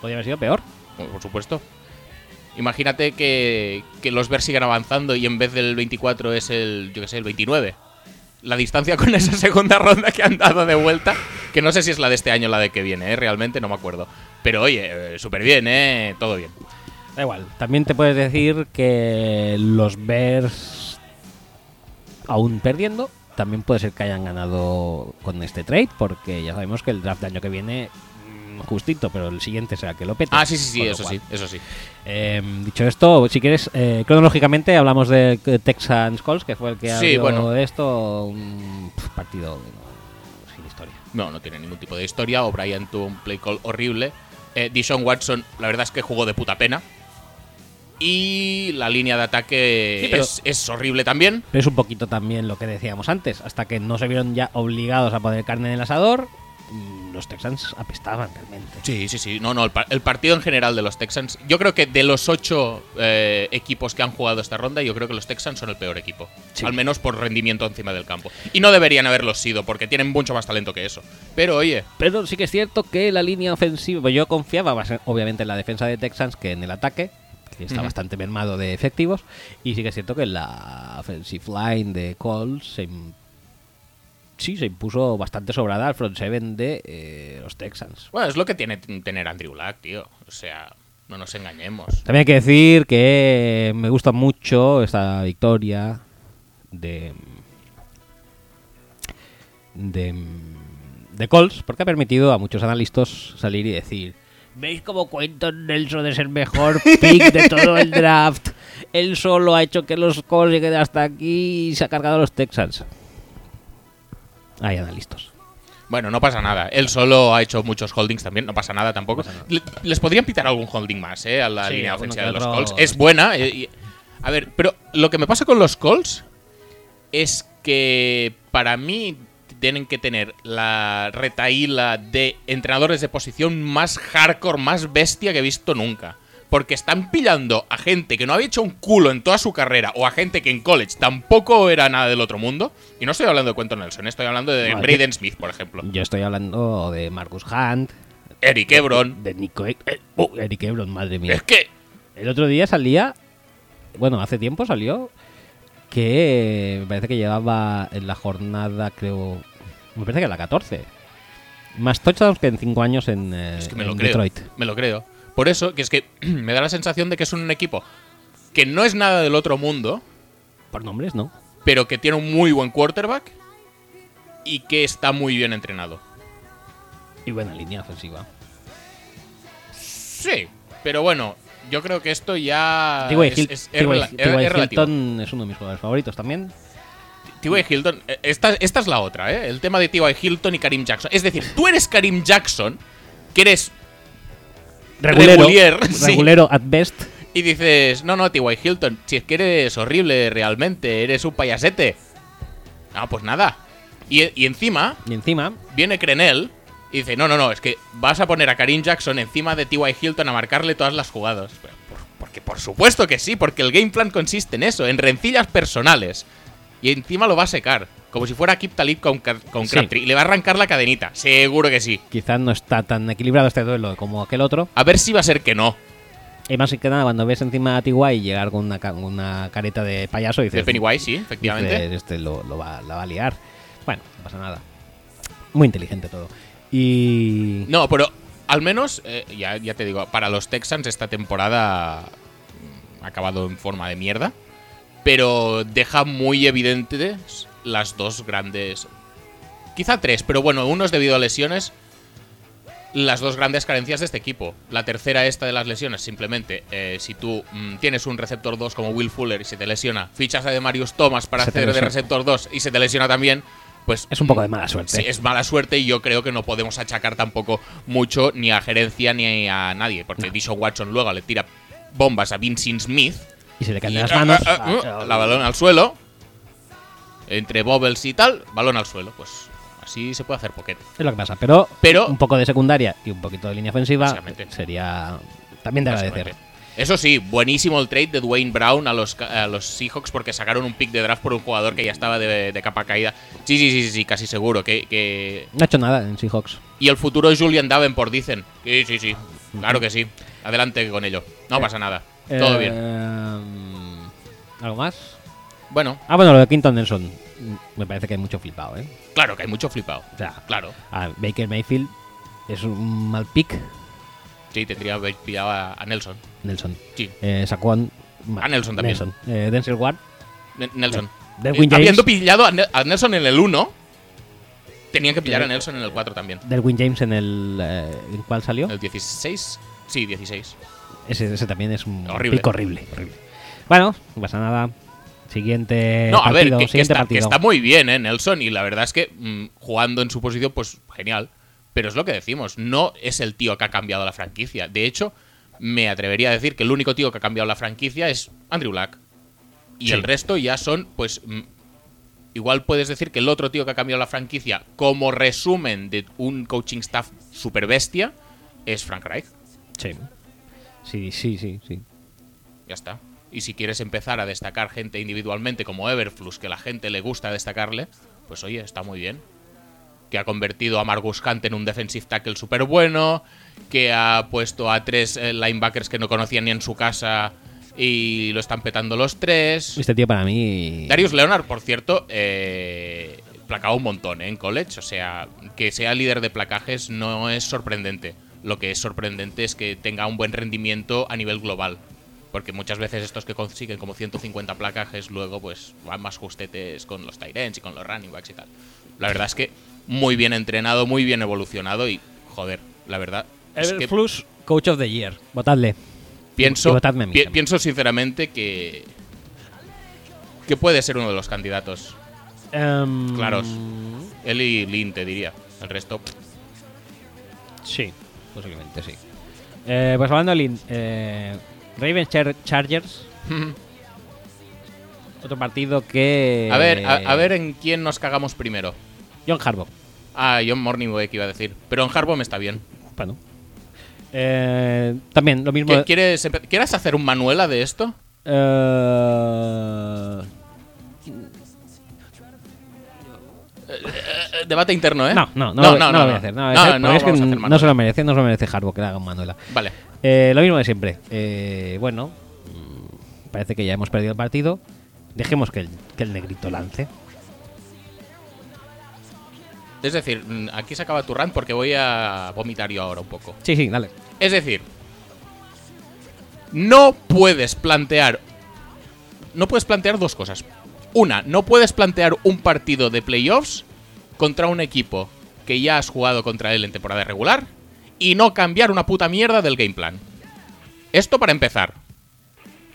Podría haber sido peor. Bueno, por supuesto. Imagínate que, que los Bears sigan avanzando y en vez del 24 es el, yo que sé, el 29. La distancia con esa segunda ronda que han dado de vuelta, que no sé si es la de este año o la de que viene, ¿eh? realmente no me acuerdo. Pero oye, eh, súper bien, ¿eh? Todo bien. Da igual. También te puedes decir que los Bears, aún perdiendo, también puede ser que hayan ganado con este trade, porque ya sabemos que el draft del año que viene, justito, pero el siguiente será que lo pete. Ah, sí, sí, sí, eso cual, sí, eso sí. eh, dicho esto, si quieres, eh, cronológicamente hablamos de eh, Texans Colts, que fue el que Sí, abrió bueno. esto, un partido no, sin historia. No, no tiene ningún tipo de historia. O'Brien tuvo un play call horrible. Eh, Dishon Watson, la verdad es que jugó de puta pena. Y la línea de ataque Sí, pero- es, es horrible también. Pero es un poquito también lo que decíamos antes, hasta que no se vieron ya obligados a poner carne en el asador, mm, los Texans apestaban realmente. Sí, sí, sí. No, no, el, par- el partido en general de los Texans. Yo creo que de los ocho eh, equipos que han jugado esta ronda, yo creo que los Texans son el peor equipo. Sí. Al menos por rendimiento encima del campo. Y no deberían haberlo sido, porque tienen mucho más talento que eso. Pero oye, Pero sí que es cierto que la línea ofensiva, pues yo confiaba obviamente en la defensa de Texans que en el ataque, que está bastante mermado de efectivos, y sí que es cierto que la offensive line de Colts se, sí, se impuso bastante sobrada al front seven de eh, los Texans. bueno, es lo que tiene tener Andrew Luck, tío. O sea, no nos engañemos. También hay que decir que me gusta mucho esta victoria de de, de Colts porque ha permitido a muchos analistas salir y decir ¿Veis cómo Quentin Nelson es el mejor pick de todo el draft? Él solo ha hecho que los Colts lleguen hasta aquí y se ha cargado a los Texans. Hay analistas. Bueno, no pasa nada. Él solo ha hecho muchos holdings también, no pasa nada tampoco. No pasa nada. Le- Les podrían pitar algún holding más, ¿eh? A la Sí, línea ofensiva de los otro. Colts. Es buena. eh, y- a ver, pero lo que me pasa con los Colts es que para mí tienen que tener la retaíla de entrenadores de posición más hardcore, más bestia que he visto nunca. Porque están pillando a gente que no había hecho un culo en toda su carrera o a gente que en college tampoco era nada del otro mundo. Y no estoy hablando de Quentin Nelson, estoy hablando de No, Braden Smith, por ejemplo. Yo estoy hablando de Marcus Hunt, Eric Ebron. de Nico E- eh, oh, Eric Ebron, madre mía. Es que El otro día salía, bueno, hace tiempo salió que me parece que llevaba en la jornada, creo, me parece que la 14. Más touchdowns que en 5 años en, eh, Es que me en lo creo. Detroit. Me lo creo. Por eso, que es que me da la sensación de que es un equipo que no es nada del otro mundo, Por nombres, ¿no? pero que tiene un muy buen quarterback y que está muy bien entrenado. Y buena línea ofensiva. Sí, pero bueno, yo creo que esto ya T.Y. es, Hil- es- es T.Y. rela- es- T.Y. es relativo. Hilton es uno de mis jugadores favoritos también. T.Y. Hilton, eh, esta, esta es la otra, ¿eh? El tema de T.Y. Hilton y Karim Jackson. Es decir, tú eres Karim Jackson, que eres Regulero, Regulier, sí. regulero at best. Y dices, no, no, T.Y. Hilton, si es que eres horrible realmente, eres un payasete. No, pues nada. Y, y encima Y encima, viene Crenel y dice, no, no, no, es que vas a poner a Karim Jackson encima de T.Y. Hilton a marcarle todas las jugadas. Porque por supuesto que sí, porque el game plan consiste en eso, en rencillas personales. Y encima lo va a secar, como si fuera Kip Talib con, con Sí. Crabtree. Y le va a arrancar la cadenita, seguro que sí. quizás no está tan equilibrado este duelo como aquel otro. A ver si va a ser que no. Y más que nada, cuando ves encima a T.Y. llegar con una, una careta de payaso, dices... De Pennywise, sí, efectivamente. dices, este lo, lo va, la va a liar. Bueno, no pasa nada. Muy inteligente todo. Y... No, pero al menos, eh, ya, ya te digo, para los Texans esta temporada mm, ha acabado en forma de mierda. Pero deja muy evidentes las dos grandes. Quizá tres, pero bueno, uno es debido a lesiones. Las dos grandes carencias de este equipo. La tercera, esta de las lesiones, simplemente, eh, si tú mm, tienes un receptor 2 como Will Fuller y se te lesiona, fichas a de Marius Thomas para Se hacer de receptor 2 y se te lesiona también, pues Es un poco de mala suerte. Sí, es mala suerte y yo creo que no podemos achacar tampoco mucho ni a gerencia ni a nadie, porque Dishon Watson luego le tira bombas a Vincent Smith, Y se le caen de las ah, manos. ah, ah, uh, la balón al suelo, entre bobbles y tal, balón al suelo, pues Así se puede hacer pocket. Es lo que pasa. Pero, Pero- un poco de secundaria y un poquito de línea ofensiva sería también de agradecer. Eso sí, buenísimo el trade de Dwayne Brown a los, a los Seahawks porque sacaron un pick de draft por un jugador que ya estaba de, de capa caída. Sí, sí, sí, sí, sí, casi seguro. Que, que- No ha hecho nada en Seahawks. Y el futuro es Julian Davenport, dicen. Sí, sí, sí. Claro que sí. Adelante con ello. No pasa nada. Todo Eh, bien. ¿Algo más? Bueno, Ah, bueno, lo de Quinton Nelson. mm, Me parece que hay mucho flipado, ¿eh? claro que hay mucho flipado. O sea, Claro. a Baker Mayfield es un mal pick. Sí, tendría que haber pillado a, a Nelson. Nelson. Sí, Eh, Saquon. A Nelson también. Eh, Denzel Ward. N- Nelson. De- Eh, James. Habiendo pillado a, Ne- a Nelson en el 1, tenían que pillar a Nelson en el 4 también. Delwin James en el. eh, ¿En cuál salió? ¿El 16? Sí, 16. Ese, ese también es un Horrible. pick horrible, horrible. Bueno, no pasa nada. Siguiente No, a ver, partido. que, que siguiente está, que partido. está muy bien, ¿eh? Nelson, y la verdad es que mm, jugando en su posición, pues genial. Pero es lo que decimos, no es el tío que ha cambiado la franquicia. De hecho, me atrevería a decir que el único tío que ha cambiado la franquicia es Andrew Luck. Y Sí. el resto ya son, pues. mm, igual puedes decir que el otro tío que ha cambiado la franquicia, como resumen de un coaching staff super bestia, es Frank Reich. Sí. Sí, sí, sí, sí. Ya está. Y si quieres empezar a destacar gente individualmente como Everflux, que la gente le gusta destacarle, pues oye, está muy bien. Que ha convertido a Margus Hunt en un defensive tackle súper bueno, que ha puesto a tres eh, linebackers que no conocían ni en su casa y lo están petando los tres. Este tío para mí. Darius Leonard, por cierto, eh, placaba un montón ¿eh? en college. O sea, que sea líder de placajes no es sorprendente. Lo que es sorprendente es que tenga un buen rendimiento a nivel global. Porque muchas veces estos que consiguen como 150 placajes luego pues van más justetes con los Tyrants y con los running backs y tal. La verdad es que muy bien entrenado, muy bien evolucionado y joder, la verdad es que Everflux, Coach of the Year. Votadle. pienso, y votadme a mí pi- también. pienso sinceramente que que puede ser uno de los candidatos. Em, Claros. Él y Lin, te diría. El resto. Sí, posiblemente sí. Eh, pues hablando de Lin, eh, Ravens Char- Chargers. Otro partido que. A ver, a, a ver en quién nos cagamos primero. John Harbaugh. Ah, John Morningway que iba a decir. Pero en Harbaugh me está bien. Bueno. Eh, también lo mismo. ¿Qui- ¿Quieres, ¿Quieres hacer un Manuela de esto? Eh, Eh, debate interno, ¿eh? no, no, no, no, lo hacer. No, lo voy a hacer, no porque es que no se lo merece, no se lo merece Harbaugh que le haga un Manuela. Vale. Eh, lo mismo de siempre. Eh, bueno, mm, parece que ya hemos perdido el partido. Dejemos que el, que el negrito lance. Es decir, mm, aquí se acaba tu rant porque voy a vomitar yo ahora un poco. Sí, sí, dale. Es decir, no puedes plantear. No puedes plantear dos cosas. Una, no puedes plantear un partido de playoffs contra un equipo que ya has jugado contra él en temporada regular y no cambiar una puta mierda del game plan. Esto para empezar.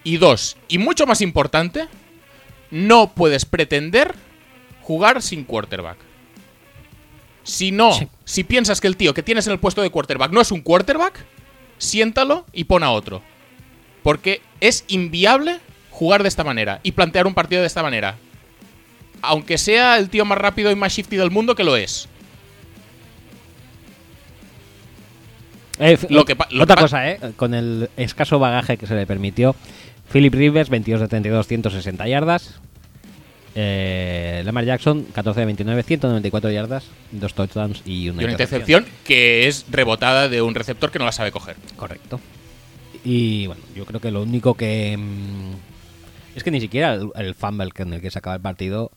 Y dos, y mucho más importante, no puedes pretender jugar sin quarterback. Si no, Sí. si piensas que el tío que tienes en el puesto de quarterback no es un quarterback, siéntalo y pon a otro. Porque es inviable jugar de esta manera y plantear un partido de esta manera. Aunque sea el tío más rápido y más shifty del mundo, que lo es. Eh, Lo que lo otra que cosa, ¿eh? Con el escaso bagaje que se le permitió. Philip Rivers, 22 de 32, 160 yardas. Eh, Lamar Jackson, 14 de 29, 194 yardas, dos touchdowns y una, Y una intercepción que es rebotada de un receptor que no la sabe coger. Correcto. Y bueno, yo creo que lo único que. mm, es que ni siquiera el, el fumble con el que se acaba el partido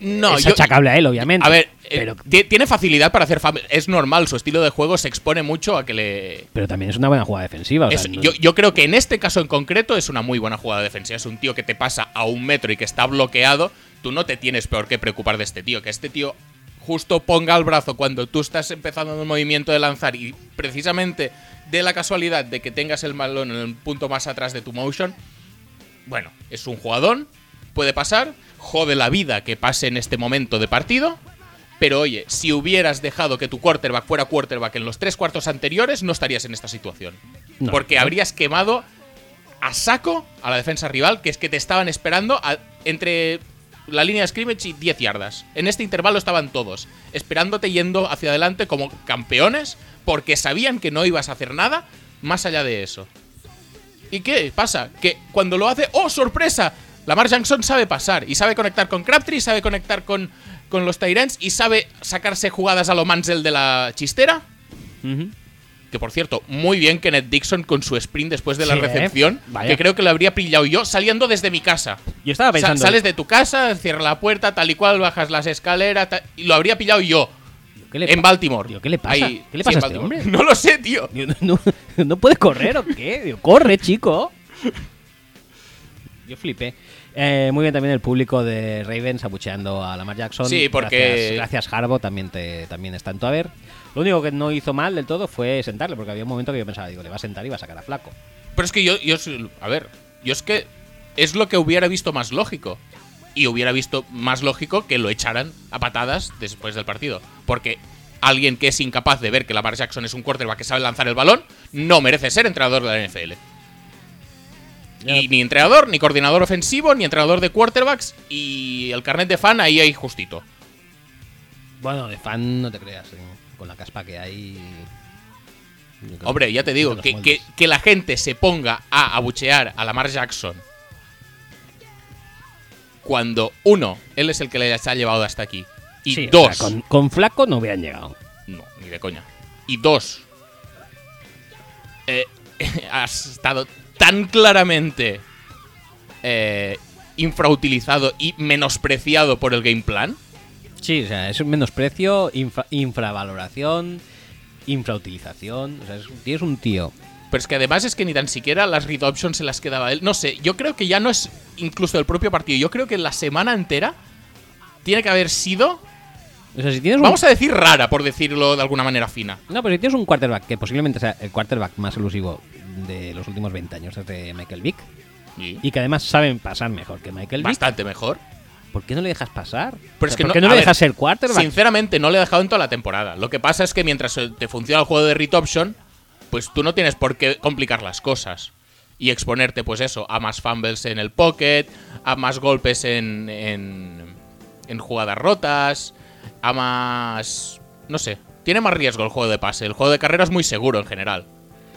No, es yo- achacable a él, obviamente. A ver, eh, pero, ti- tiene facilidad para hacer fam- Es normal, su estilo de juego se expone mucho a que le. pero también es una buena jugada defensiva. o sea, Es- no- yo, yo creo que en este caso en concreto es una muy buena jugada defensiva. Es un tío que te pasa a un metro y que está bloqueado. Tú no te tienes peor que preocupar de este tío. Que este tío justo ponga el brazo cuando tú estás empezando el movimiento de lanzar y precisamente de la casualidad de que tengas el balón en el punto más atrás de tu motion. Bueno, es un jugador, puede pasar, jode la vida que pase en este momento de partido. Pero oye, si hubieras dejado que tu quarterback fuera quarterback en los tres cuartos anteriores, no estarías en esta situación. No. porque habrías quemado a saco a la defensa rival, que es que te estaban esperando a- entre la línea de scrimmage y 10 yardas. En este intervalo estaban todos, esperándote yendo hacia adelante como campeones, porque sabían que no ibas a hacer nada más allá de eso. ¿Y qué pasa? Que cuando lo hace, ¡oh, sorpresa! Lamar Jackson sabe pasar y sabe conectar con Crabtree, sabe conectar con, con los Tyrants y sabe sacarse jugadas a lo Mansell de la chistera. Que por cierto, muy bien Kenneth Dixon con su sprint después de la Sí, ¿eh? recepción, que creo que lo habría pillado yo saliendo desde mi casa. Yo estaba Sa- pensando. sales de tu casa, cierras la puerta, tal y cual, bajas las escaleras, y lo habría pillado yo ¿qué le en Baltimore. Tío, ¿qué le pasa? Ahí- ¿Qué le sí, pasa en a este hombre? No lo sé, tío. No, no, no puede correr o qué? Corre, chico. Yo flipé. Eh, muy bien también el público de Ravens abucheando a Lamar Jackson. Sí, porque- Gracias, gracias Harbo, también, te, también está en tu haber. Lo único que no hizo mal del todo fue sentarle, porque había un momento que yo pensaba, digo, le va a sentar y va a sacar a Flaco. Pero es que yo, yo, soy- a ver, yo es que es lo que hubiera visto más lógico. Y hubiera visto más lógico que lo echaran a patadas después del partido. Porque alguien que es incapaz de ver que Lamar Jackson es un quarterback que sabe lanzar el balón, no merece ser entrenador de la NFL. Y ni entrenador, ni coordinador ofensivo, ni entrenador de quarterbacks. Y el carnet de fan ahí hay justito. Bueno, de fan no te creas, eh, con la caspa que hay. Hombre, ya te digo, que, que- que la gente se ponga a abuchear a Lamar Jackson cuando, uno, él es el que les ha llevado hasta aquí. Y Sí, o dos, sea, con, con Flaco no hubieran llegado. no, ni de coña. Y dos, eh, has estado tan claramente eh, infrautilizado y menospreciado por el game plan. Sí, o sea, es un menosprecio, infra- infravaloración, infrautilización. O sea, es- tienes un tío. Pero es que además es que ni tan siquiera las read options se las quedaba él. No sé, yo creo que ya no es incluso el propio partido. Yo creo que la semana entera tiene que haber sido, O sea, si tienes un, vamos a decir rara, por decirlo de alguna manera fina. No, pero si tienes un quarterback que posiblemente sea el quarterback más elusivo de los últimos 20 años, desde Michael Vick, Y y que además saben pasar mejor que Michael Vick, bastante mejor. ¿por qué no le dejas pasar? Pero O es sea, que ¿Por no, qué no le ver, dejas ser quarterback? Sinceramente, no le he dejado en toda la temporada. Lo que pasa es que mientras te funciona el juego de read option, pues tú no tienes por qué complicar las cosas. Y exponerte, pues eso, a más fumbles en el pocket, a más golpes en, en, en jugadas rotas, a más... No sé, tiene más riesgo el juego de pase. El juego de carrera es muy seguro en general.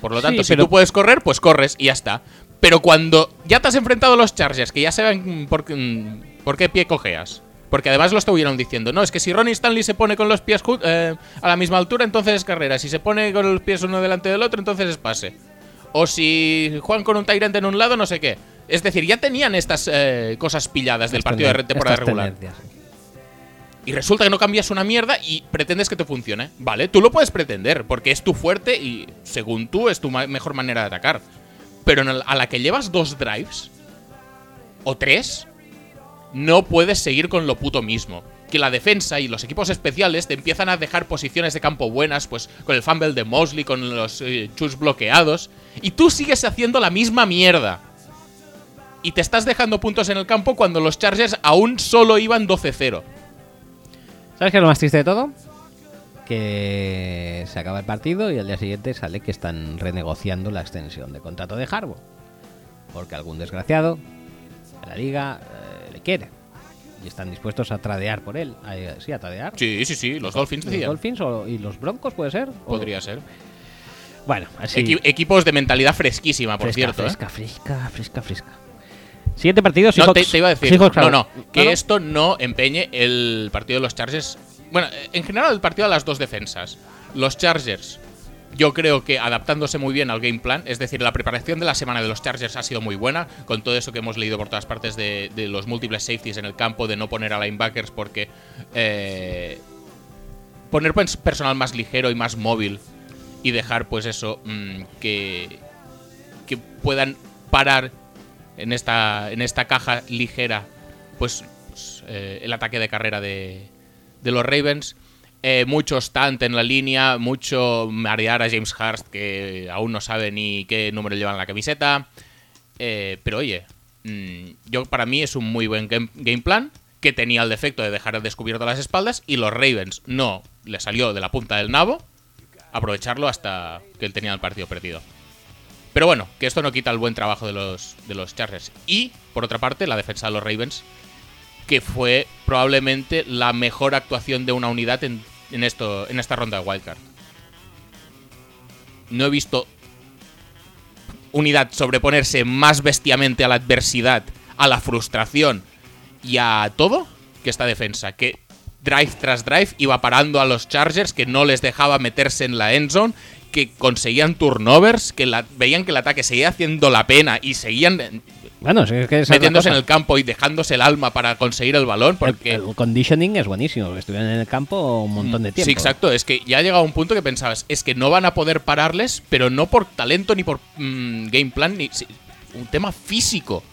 Por lo Sí, tanto, si tú puedes correr, pues corres y ya está. Pero cuando ya te has enfrentado a los Chargers, que ya saben por, qué- por qué pie cojeas. Porque además lo estuvieron diciendo. No, es que si Ronnie Stanley se pone con los pies eh, a la misma altura, entonces es carrera. Si se pone con los pies uno delante del otro, entonces es pase. O si juegan con un Tyrant en un lado, no sé qué. Es decir, ya tenían estas eh, cosas pilladas del partido de temporada regular. Y resulta que no cambias una mierda y pretendes que te funcione. Vale, tú lo puedes pretender, porque es tu fuerte y, según tú, es tu ma- mejor manera de atacar. Pero a la que llevas dos drives, o tres, no puedes seguir con lo puto mismo. Que la defensa y los equipos especiales te empiezan a dejar posiciones de campo buenas, pues con el fumble de Mosley, con los eh, chus bloqueados, y tú sigues haciendo la misma mierda. Y te estás dejando puntos en el campo cuando los Chargers aún solo iban 12-0. ¿Sabes qué es lo más triste de todo? Que se acaba el partido y al día siguiente sale que están renegociando la extensión de contrato de Harbo. Porque algún desgraciado de la liga eh, le quiere. Y están dispuestos a tradear por él. A- sí, a tradear. Sí, sí, sí, los Dolphins ¿Los decían. Dolphins o- y los Broncos puede ser? O- Podría ser. Bueno, así. Equi- equipos de mentalidad fresquísima, por fresca, cierto. ¿eh? Fresca, fresca, fresca, fresca. Siguiente partido, No, Seahawks- te, te iba a decir. Seahawks- No, no, que no. esto no empeñe el partido de los Chargers. Bueno, en general el partido de las dos defensas. Los Chargers, yo creo que adaptándose muy bien al game plan, es decir, la preparación de la semana de los Chargers ha sido muy buena, con todo eso que hemos leído por todas partes de, de los múltiples safeties en el campo, de no poner a linebackers porque... eh, poner pues, personal más ligero y más móvil y dejar pues eso mm, que que puedan parar en esta en esta caja ligera pues, eh, el ataque de carrera de, de los Ravens Eh, mucho stunt en la línea mucho marear a James Hurst que aún no sabe ni qué número lleva en la camiseta Eh, pero oye mm, yo para mí es un muy buen game, plan que tenía el defecto de dejar descubierto las espaldas y los Ravens no le salió de la punta del nabo aprovecharlo hasta que él tenía el partido perdido. Pero bueno, que esto no quita el buen trabajo de los, de los Chargers. Y, por otra parte, la defensa de los Ravens que fue probablemente la mejor actuación de una unidad en, en esto, en esta ronda de Wildcard. No he visto unidad sobreponerse más bestiamente a la adversidad, a la frustración y a todo que esta defensa. Que drive tras drive iba parando a los Chargers, que no les dejaba meterse en la endzone, que conseguían turnovers, que la- veían que el ataque seguía haciendo la pena y seguían Bueno, es que metiéndose en el campo y dejándose el alma para conseguir el balón. Porque el, conditioning es buenísimo, estuvieron en el campo un montón de tiempo. Sí, exacto. Es que ya ha llegado un punto que pensabas, es que no van a poder pararles, pero no por talento ni por mm, game plan, ni un tema físico.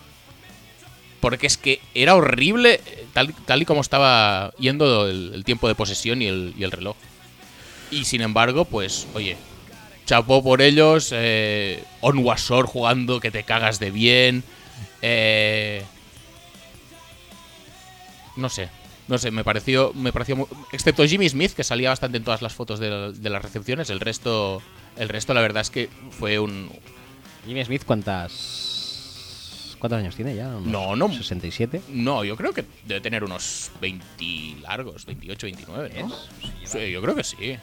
Porque es que era horrible eh, tal, tal y como estaba yendo el, el tiempo de posesión y el, y el reloj. Y sin embargo, pues, oye, chapó por ellos. Eh, Onwasor jugando que te cagas de bien. Eh, no sé. No sé, me pareció, me pareció muy- excepto Jimmy Smith que salía bastante en todas las fotos de, de las recepciones, el resto, el resto la verdad es que fue un Jimmy Smith, ¿cuántas. ¿Cuántos años tiene ya? ¿Unos No, no. 67. no, yo creo que debe tener unos 20 largos, 28, 29, ¿no? Sí, yo creo que sí.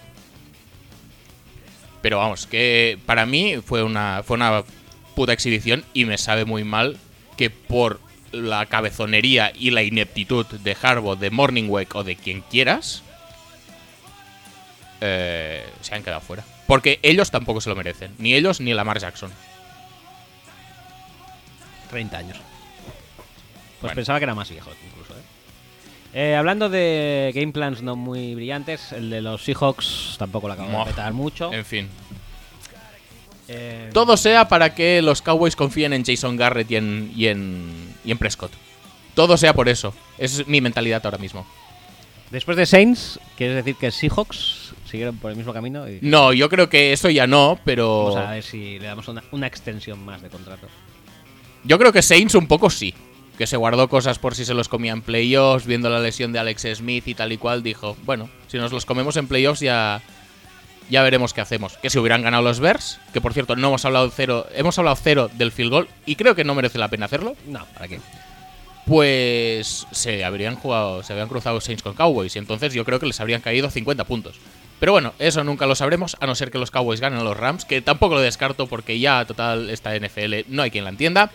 Pero vamos, que para mí fue una fue una puta exhibición y me sabe muy mal que por la cabezonería y la ineptitud de Harbaugh, de Morningwake o de quien quieras, eh, se han quedado fuera. Porque ellos tampoco se lo merecen. Ni ellos ni Lamar Jackson. 30 años. Pues Bueno. pensaba que era más viejo, incluso. ¿eh? Eh, hablando de game plans no muy brillantes, el de los Seahawks tampoco lo acabo Mof. de petar mucho. En fin. Eh, Todo sea para que los Cowboys confíen en Jason Garrett y en, y en, y en Prescott. Todo sea por eso. Esa es mi mentalidad ahora mismo. Después de Saints, ¿quieres decir que Seahawks siguieron por el mismo camino? Y No, yo creo que eso ya no, pero. Vamos a ver si le damos una, una extensión más de contrato. Yo creo que Saints un poco sí. Que se guardó cosas por si se los comía en playoffs, viendo la lesión de Alex Smith y tal y cual, dijo, bueno, si nos los comemos en playoffs ya, ya veremos qué hacemos. Que si hubieran ganado los Bears, que por cierto no hemos hablado cero, hemos hablado cero del field goal y creo que no merece la pena hacerlo, No, ¿para qué? pues se habrían jugado, se habían cruzado Saints con Cowboys y entonces yo creo que les habrían caído 50 puntos. Pero bueno, eso nunca lo sabremos, a no ser que los Cowboys ganen a los Rams, que tampoco lo descarto porque ya total esta NFL no hay quien la entienda.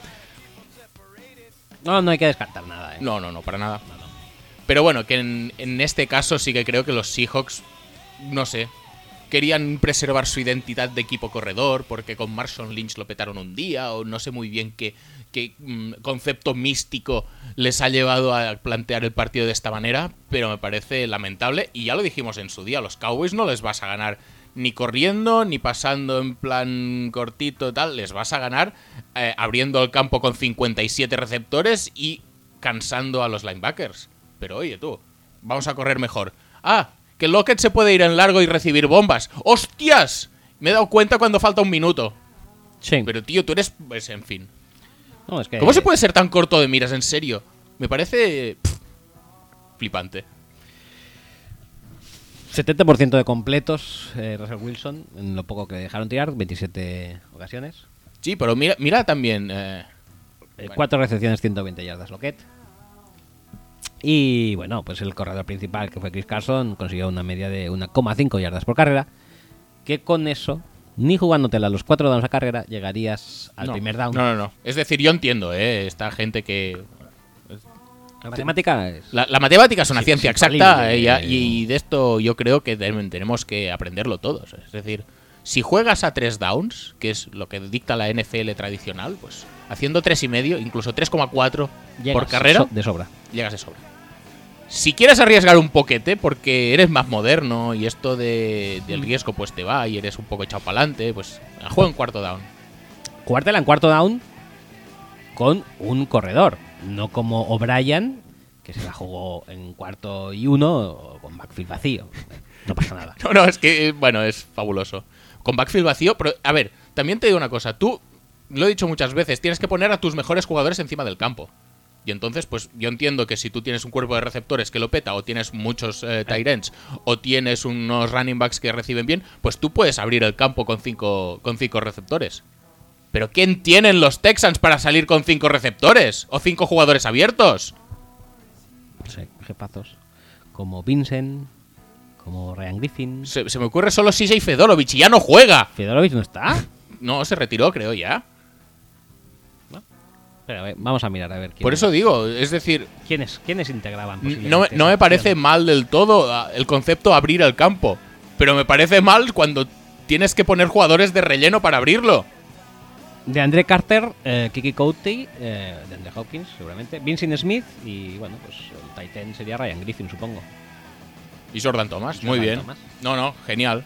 No, no hay que descartar nada, ¿eh? No, no, no, para nada. Pero bueno, que en, en este caso sí que creo que los Seahawks, no sé, querían preservar su identidad de equipo corredor, porque con Marshawn Lynch lo petaron un día, o no sé muy bien qué, qué, mm, concepto místico les ha llevado a plantear el partido de esta manera, pero me parece lamentable, y ya lo dijimos en su día, los Cowboys no les vas a ganar ni corriendo, ni pasando en plan cortito, tal, les vas a ganar eh, abriendo el campo con 57 receptores y cansando a los linebackers. Pero oye tú, vamos a correr mejor. Ah, que Lockett se puede ir en largo y recibir bombas. ¡Hostias! Me he dado cuenta cuando falta un minuto. Sí. Pero tío, tú eres... Pues en fin. No, es que- ¿Cómo se puede ser tan corto de miras, en serio? Me parece... pff, flipante. 70% de completos, eh, Russell Wilson, en lo poco que dejaron tirar, 27 ocasiones. Sí, pero mira, mira también... eh, Eh, Bueno. Cuatro recepciones, 120 yardas Lockett. Y bueno, pues el corredor principal, que fue Chris Carson, consiguió una media de 1,5 yardas por carrera. Que con eso, ni jugándotela los cuatro downs a carrera, llegarías al no, primer down. No, no, no. Es decir, yo entiendo, ¿eh? Esta gente que... La matemática es. La, la matemática es una Sí, ciencia exacta infalible. eh, y, a- y de esto yo creo que tenemos que aprenderlo todos. Es decir, si juegas a tres downs, que es lo que dicta la NFL tradicional, pues haciendo tres y medio, incluso 3,4 llegas por carrera, so- de sobra. llegas de sobra. Si quieres arriesgar un poquete, porque eres más moderno y esto de, del riesgo pues te va y eres un poco echado para adelante, pues juega en cuarto down. Cuartela en cuarto down con un corredor. No como O'Brien, que se la jugó en cuarto y uno con backfield vacío. No pasa nada. No, no, es que, eh, bueno, es fabuloso. Con backfield vacío, pero, a ver, también te digo una cosa. Tú, lo he dicho muchas veces, tienes que poner a tus mejores jugadores encima del campo. Y entonces, pues yo entiendo que si tú tienes un cuerpo de receptores que lo peta, o tienes muchos eh, tight ends, o tienes unos running backs que reciben bien, pues tú puedes abrir el campo con cinco, con cinco receptores. Pero ¿quién tienen los Texans para salir con cinco receptores? ¿O cinco jugadores abiertos? Sí, jefazos. Como Vincent, como Ryan Griffin. Se, se me ocurre solo CJ Fedorovich y ya no juega. Fedorovich no está. No, se retiró, creo ya. Pero vamos a mirar a ver quién Por eso digo, es decir, ¿Quiénes, quiénes integraban no, me- no parece mal del todo ah, el concepto abrir el campo. Pero me parece mal cuando tienes que poner jugadores de relleno para abrirlo. De André Carter, eh, Kiki Couty, eh, de André Hopkins, seguramente. Vincent Smith y, bueno, pues el Titan sería Ryan Griffin, supongo. Y Jordan Thomas, Y muy Jordan bien. Thomas. No, no, genial.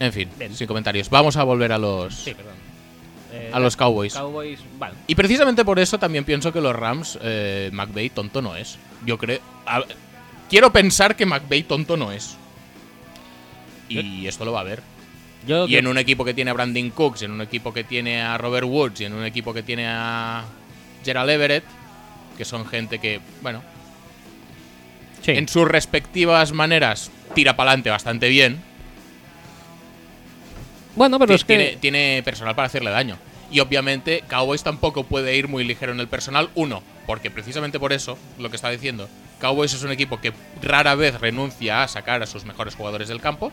En fin, Bien. sin comentarios. Vamos a volver a los Sí, perdón. Eh, a los Cowboys. Y precisamente por eso también pienso que los Rams, eh, McVay tonto no es. Yo creo. a- quiero pensar que McVay tonto no es. Y esto lo va a ver. Yo, Y en un equipo que tiene a Brandon Cooks, en un equipo que tiene a Robert Woods y en un equipo que tiene a Gerald Everett, que son gente que, bueno, sí. en sus respectivas maneras tira para adelante bastante bien. Bueno, pero es que... tiene, tiene personal para hacerle daño. Y obviamente Cowboys tampoco puede ir muy ligero en el personal. Uno, porque precisamente por eso, lo que está diciendo, Cowboys es un equipo que rara vez renuncia a sacar a sus mejores jugadores del campo.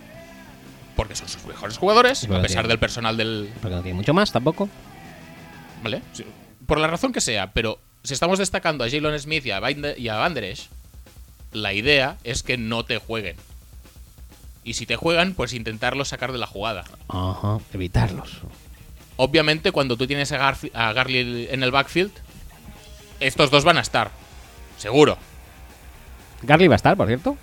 Porque son sus mejores jugadores, a pesar tiene- del personal del... Porque no tiene mucho más tampoco. ¿Vale? Sí, Por la razón que sea, pero si estamos destacando a Jalen Smith y a, Binder- y a la idea es que no te jueguen. Y si te juegan, pues intentarlos sacar de la jugada. Ajá, evitarlos. Obviamente, cuando tú tienes a, Garly en el backfield, estos dos van a estar. Seguro. Garly va a estar, por cierto.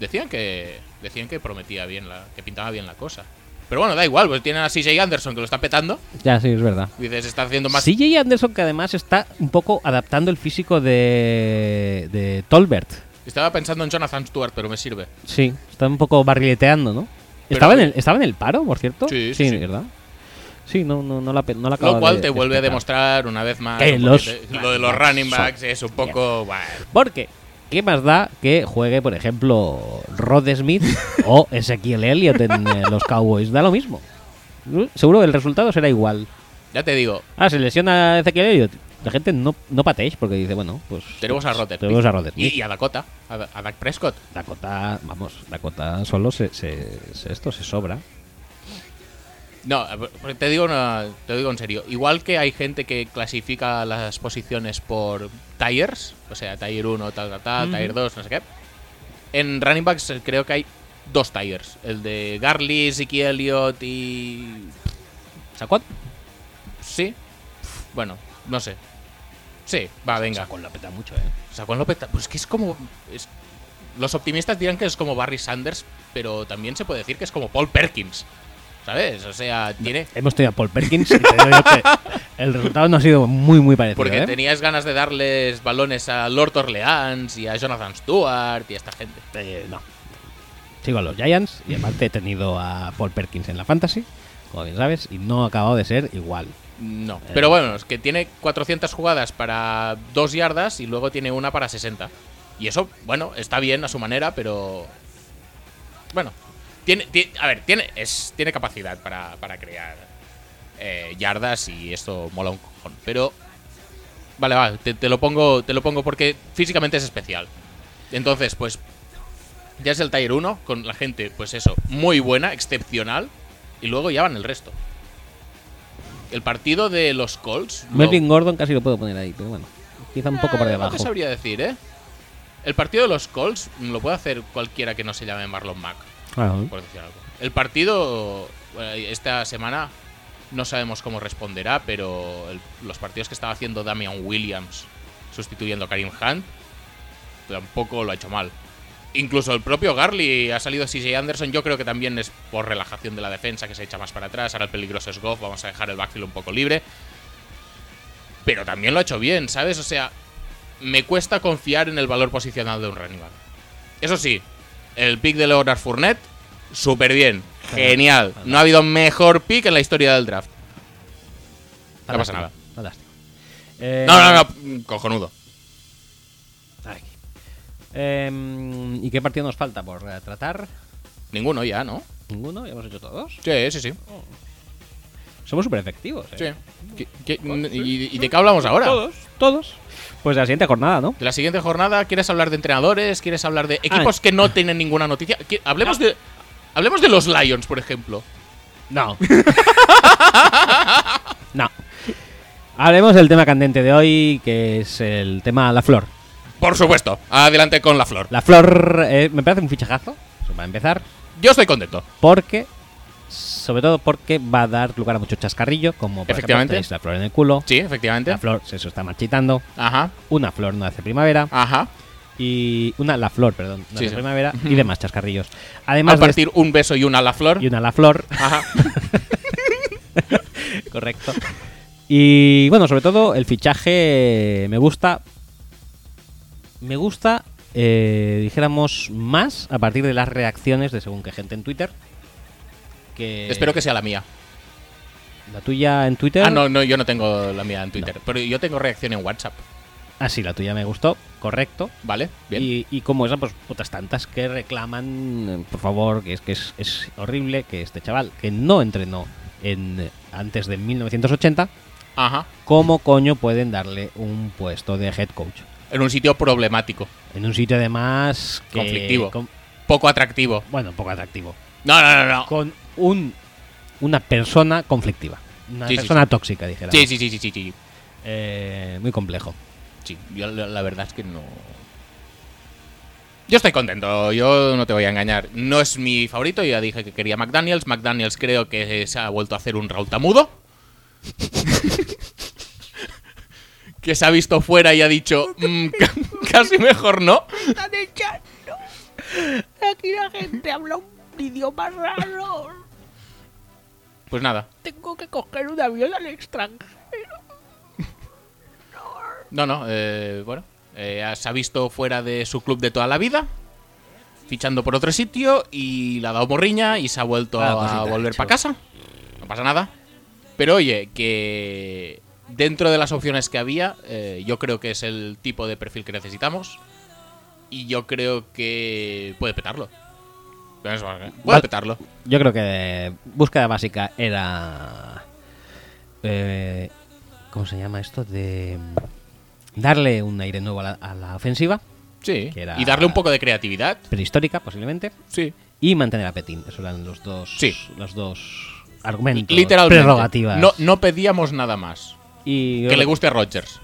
Decían que decían que prometía bien la que pintaba bien la cosa. Pero bueno, da igual, pues tienen a CJ Anderson que lo está petando. Ya, sí, es verdad. Dices, está haciendo más CJ Anderson, que además está un poco adaptando el físico de, de Tolbert. Estaba pensando en Jonathan Stewart, pero me sirve. Sí, está un poco barrileteando, ¿no? Pero- ¿Estaba, en el, ¿Estaba en el paro, por cierto? Sí, sí, sí. ¿verdad? Sí, no, no, no la, no la acabo Lo cual de- te de vuelve a demostrar una vez más Que los lo de los running backs es un poco. bueno. Porque, ¿qué más da que juegue, por ejemplo, Rod Smith o Ezequiel Elliott en eh, los Cowboys? Da lo mismo. Seguro el resultado será igual. Ya te digo, Ah, se lesiona Ezequiel Elliott. La gente no, no pateéis porque dice, bueno, pues. tenemos a Rotter. Tenemos a Rod y, a Dakota, a, Da- a Dak Prescott. Dakota, vamos, Dakota solo se, se- se- esto se sobra. No, a ver, te digo, una- te digo en serio. Igual que hay gente que clasifica las posiciones por tires, o sea, tire 1, tal, tal, tal, Ujú. tire 2, no sé qué. En running backs eh, creo que hay dos tires. El de Garly, Ziki Elliott y... ¿Saquon? Sí. Bueno, no sé. Sí, va, venga. Saquon lo peta mucho, eh. Saquon López, pues que es como. es- los optimistas dirán que es como Barry Sanders, pero también se puede decir que es como Paul Perkins. ¿Sabes? O sea, tiene. Hemos tenido a Paul Perkins y te digo yo que el resultado no ha sido muy, muy parecido. Porque ¿eh? tenías ganas de darles balones a Lord Orleans y a Jonathan Stewart y a esta gente. Eh, no. Sigo a los Giants y aparte he tenido a Paul Perkins en la Fantasy, como bien sabes, y no ha acabado de ser igual. No. Eh. Pero bueno, es que tiene 400 jugadas para 2 yardas y luego tiene una para 60. Y eso, bueno, está bien a su manera, pero. Bueno. Tiene, ti- a ver, tiene, es, tiene capacidad para, para crear eh, yardas y esto mola un cojón. Pero. Vale, vale, te, te lo pongo, te lo pongo porque físicamente es especial. Entonces, pues. Ya es el Tier 1, con la gente, pues eso, muy buena, excepcional. Y luego ya van el resto. El partido de los Colts. lo- Melvin Gordon casi lo puedo poner ahí, pero bueno, quizá un poco por Eh, debajo. No te sabría decir, ¿eh? El partido de los Colts lo puede hacer cualquiera que no se llame Marlon Mack, Ah, por decir algo. El partido, bueno, esta semana, no sabemos cómo responderá, pero el- los partidos que estaba haciendo Damian Williams sustituyendo a Karim Hunt, tampoco lo ha hecho mal. Incluso el propio Garly ha salido CJ Anderson. Yo creo que también es por relajación de la defensa que se echa más para atrás. Ahora el peligroso es Goff. Vamos a dejar el backfield un poco libre. Pero también lo ha hecho bien, ¿sabes? O sea, me cuesta confiar en el valor posicional de un running back. Eso sí, el pick de Leonard Fournette, súper bien. Genial. No ha habido mejor pick en la historia del draft. No pasa nada. Fantástico. Eh, No, no, no. Cojonudo. Em, ¿Y qué partido nos falta por eh, tratar? Ninguno ya, ¿no? ¿Ninguno? ¿Ya hemos hecho todos? Sí, sí, sí. Somos súper efectivos. ¿eh? Sí. ¿Qué- qué- y, y de qué hablamos ahora? Todos, todos. Pues de la siguiente jornada, ¿no? De la siguiente jornada, ¿quieres hablar de entrenadores? ¿Quieres hablar de equipos que no tienen ninguna noticia? ¿Qui- Hablemos de. Hablemos de los Lions, por ejemplo. No. no. Hablemos del tema candente de hoy, que es el tema La Flor. Por supuesto. Adelante con la flor. La Flor eh, me parece un fichajazo, para empezar, Yo estoy contento. porque, sobre todo porque va a dar lugar a mucho chascarrillo, como por ejemplo Efectivamente. tenéis la flor en el culo, Sí, efectivamente. la flor se está marchitando, Ajá, una flor no hace primavera, ajá. y una la flor, perdón, no Sí, hace sí. primavera, y demás chascarrillos. A Además de partir un beso y una a la flor. y una la flor, Ajá. correcto. Y bueno, sobre todo el fichaje me gusta. Me gusta, eh, dijéramos, más a partir de las reacciones de según qué gente en Twitter. Que Espero que sea la mía. La tuya en Twitter. Ah, no, no, yo no tengo la mía en Twitter. Pero yo tengo reacción en WhatsApp. Ah, sí, la tuya me gustó, correcto. ¿Vale? Bien. Y, y como esa, pues otras tantas que reclaman, eh, por favor, que es que es, es horrible que este chaval, que no entrenó en antes de 1980, Ajá. ¿cómo coño pueden darle un puesto de head coach? En un sitio problemático. En un sitio además que, Conflictivo. con- Poco atractivo. bueno, poco atractivo. No, no, no, no. Con un una persona conflictiva. Una Sí, sí, persona sí. tóxica, dijera. Sí, sí, sí, sí, sí, sí. Eh, muy complejo. Sí, yo la, la verdad es que no. Yo estoy contento, yo no te voy a engañar. No es mi favorito, ya dije que quería McDaniels. McDaniels creo que se ha vuelto a hacer un Raúl Tamudo. que se ha visto fuera y ha dicho, "Mm, ca- casi mejor no. están echando. Aquí la gente habla un idioma raro. Pues nada, Tengo que coger un avión al extranjero. no, no, eh, bueno, eh, se ha visto fuera de su club de toda la vida, fichando por otro sitio y le ha dado morriña y se ha vuelto Ah, a volver para casa. No pasa nada. Pero oye, que dentro de las opciones que había, eh, yo creo que es el tipo de perfil que necesitamos y yo creo que puede petarlo. Puede Val- petarlo. Yo creo que búsqueda básica era. eh, ¿Cómo se llama esto? De. Darle un aire nuevo a la, a la ofensiva, Sí. que era- Y darle un poco de creatividad. prehistórica posiblemente, Sí. y mantener a Petín. Esos eran los dos, Sí. los dos argumentos, Literalmente. prerrogativas. No, no pedíamos nada más. Y Que le guste a Rogers.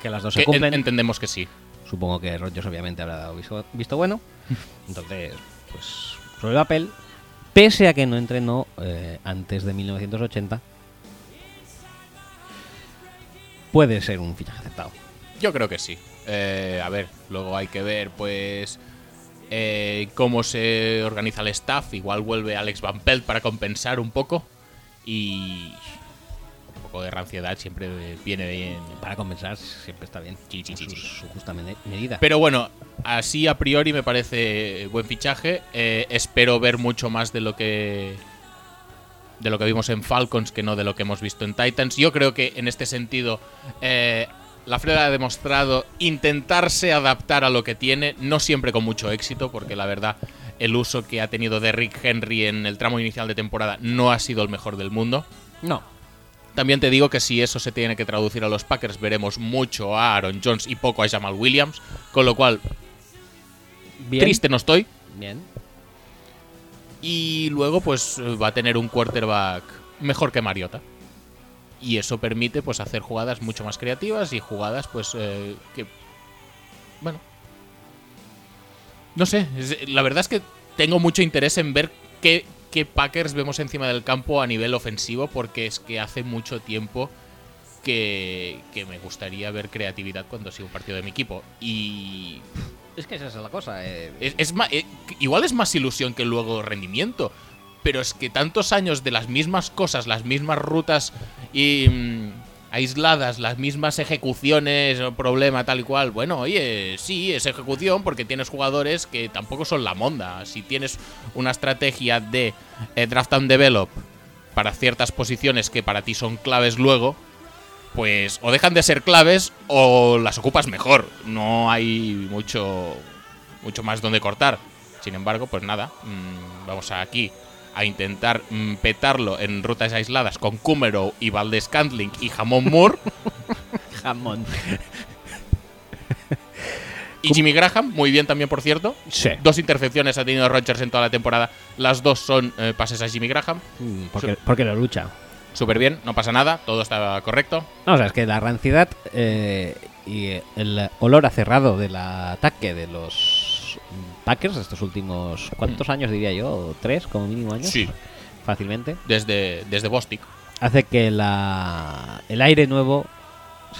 que las dos Que se cumplen. entendemos que sí. Supongo que Rogers obviamente habrá dado visto, visto bueno. Entonces, pues sobre el papel, pese a que no entrenó eh, antes de 1980, puede ser un fichaje aceptado. Yo creo que sí. Eh, a ver, luego hay que ver, pues, eh, cómo se organiza el staff. Igual vuelve Alex Van Pelt para compensar un poco. Y poco de ranciedad siempre viene bien. Para compensar, siempre está bien. Sí, sí, sí, Su- justa medida. Pero bueno, así a priori me parece buen fichaje. Eh, espero ver mucho más de lo que de lo que vimos en Falcons que no de lo que hemos visto en Titans. Yo creo que en este sentido eh, la Fred ha demostrado intentarse adaptar a lo que tiene, no siempre con mucho éxito, porque la verdad el uso que ha tenido de Rick Henry en el tramo inicial de temporada no ha sido el mejor del mundo. no. También te digo que si eso se tiene que traducir a los Packers, veremos mucho a Aaron Jones y poco a Jamal Williams, con lo cual Bien. triste no estoy. Bien. Y luego, pues va a tener un quarterback mejor que Mariota. Y eso permite, pues, hacer jugadas mucho más creativas y jugadas, pues, eh, que. Bueno. No sé. La verdad es que tengo mucho interés en ver qué, qué Packers vemos encima del campo a nivel ofensivo, porque es que hace mucho tiempo que, que me gustaría ver creatividad cuando sigo un partido de mi equipo. Y Es que esa es la cosa. eh. es, es ma- eh, igual es más ilusión que luego rendimiento. Pero es que tantos años de las mismas cosas, las mismas rutas y, mm, aisladas, las mismas ejecuciones, o problema tal y cual. Bueno, oye, sí, es ejecución porque tienes jugadores que tampoco son la monda. Si tienes una estrategia de eh, draft and develop para ciertas posiciones que para ti son claves luego, pues o dejan de ser claves o las ocupas mejor. No hay mucho, mucho más donde cortar. Sin embargo, pues nada, mm, vamos aquí a intentar mm, petarlo en rutas aisladas con Kumero y Valdez Cantling y Jamón Moore. Jamón. y Jimmy Graham, muy bien también, por cierto. Sí. Dos intercepciones ha tenido Rodgers en toda la temporada. Las dos son eh, pases a Jimmy Graham. Mm, Porque, porque lo lucha. Súper bien, no pasa nada, todo está correcto. No, o sea, es que la ranciedad eh, y el olor a cerrado del ataque de los Packers estos últimos, ¿cuántos años diría yo? ¿Tres como mínimo años? Sí. Fácilmente. Desde, desde Bostic. Hace que la, el aire nuevo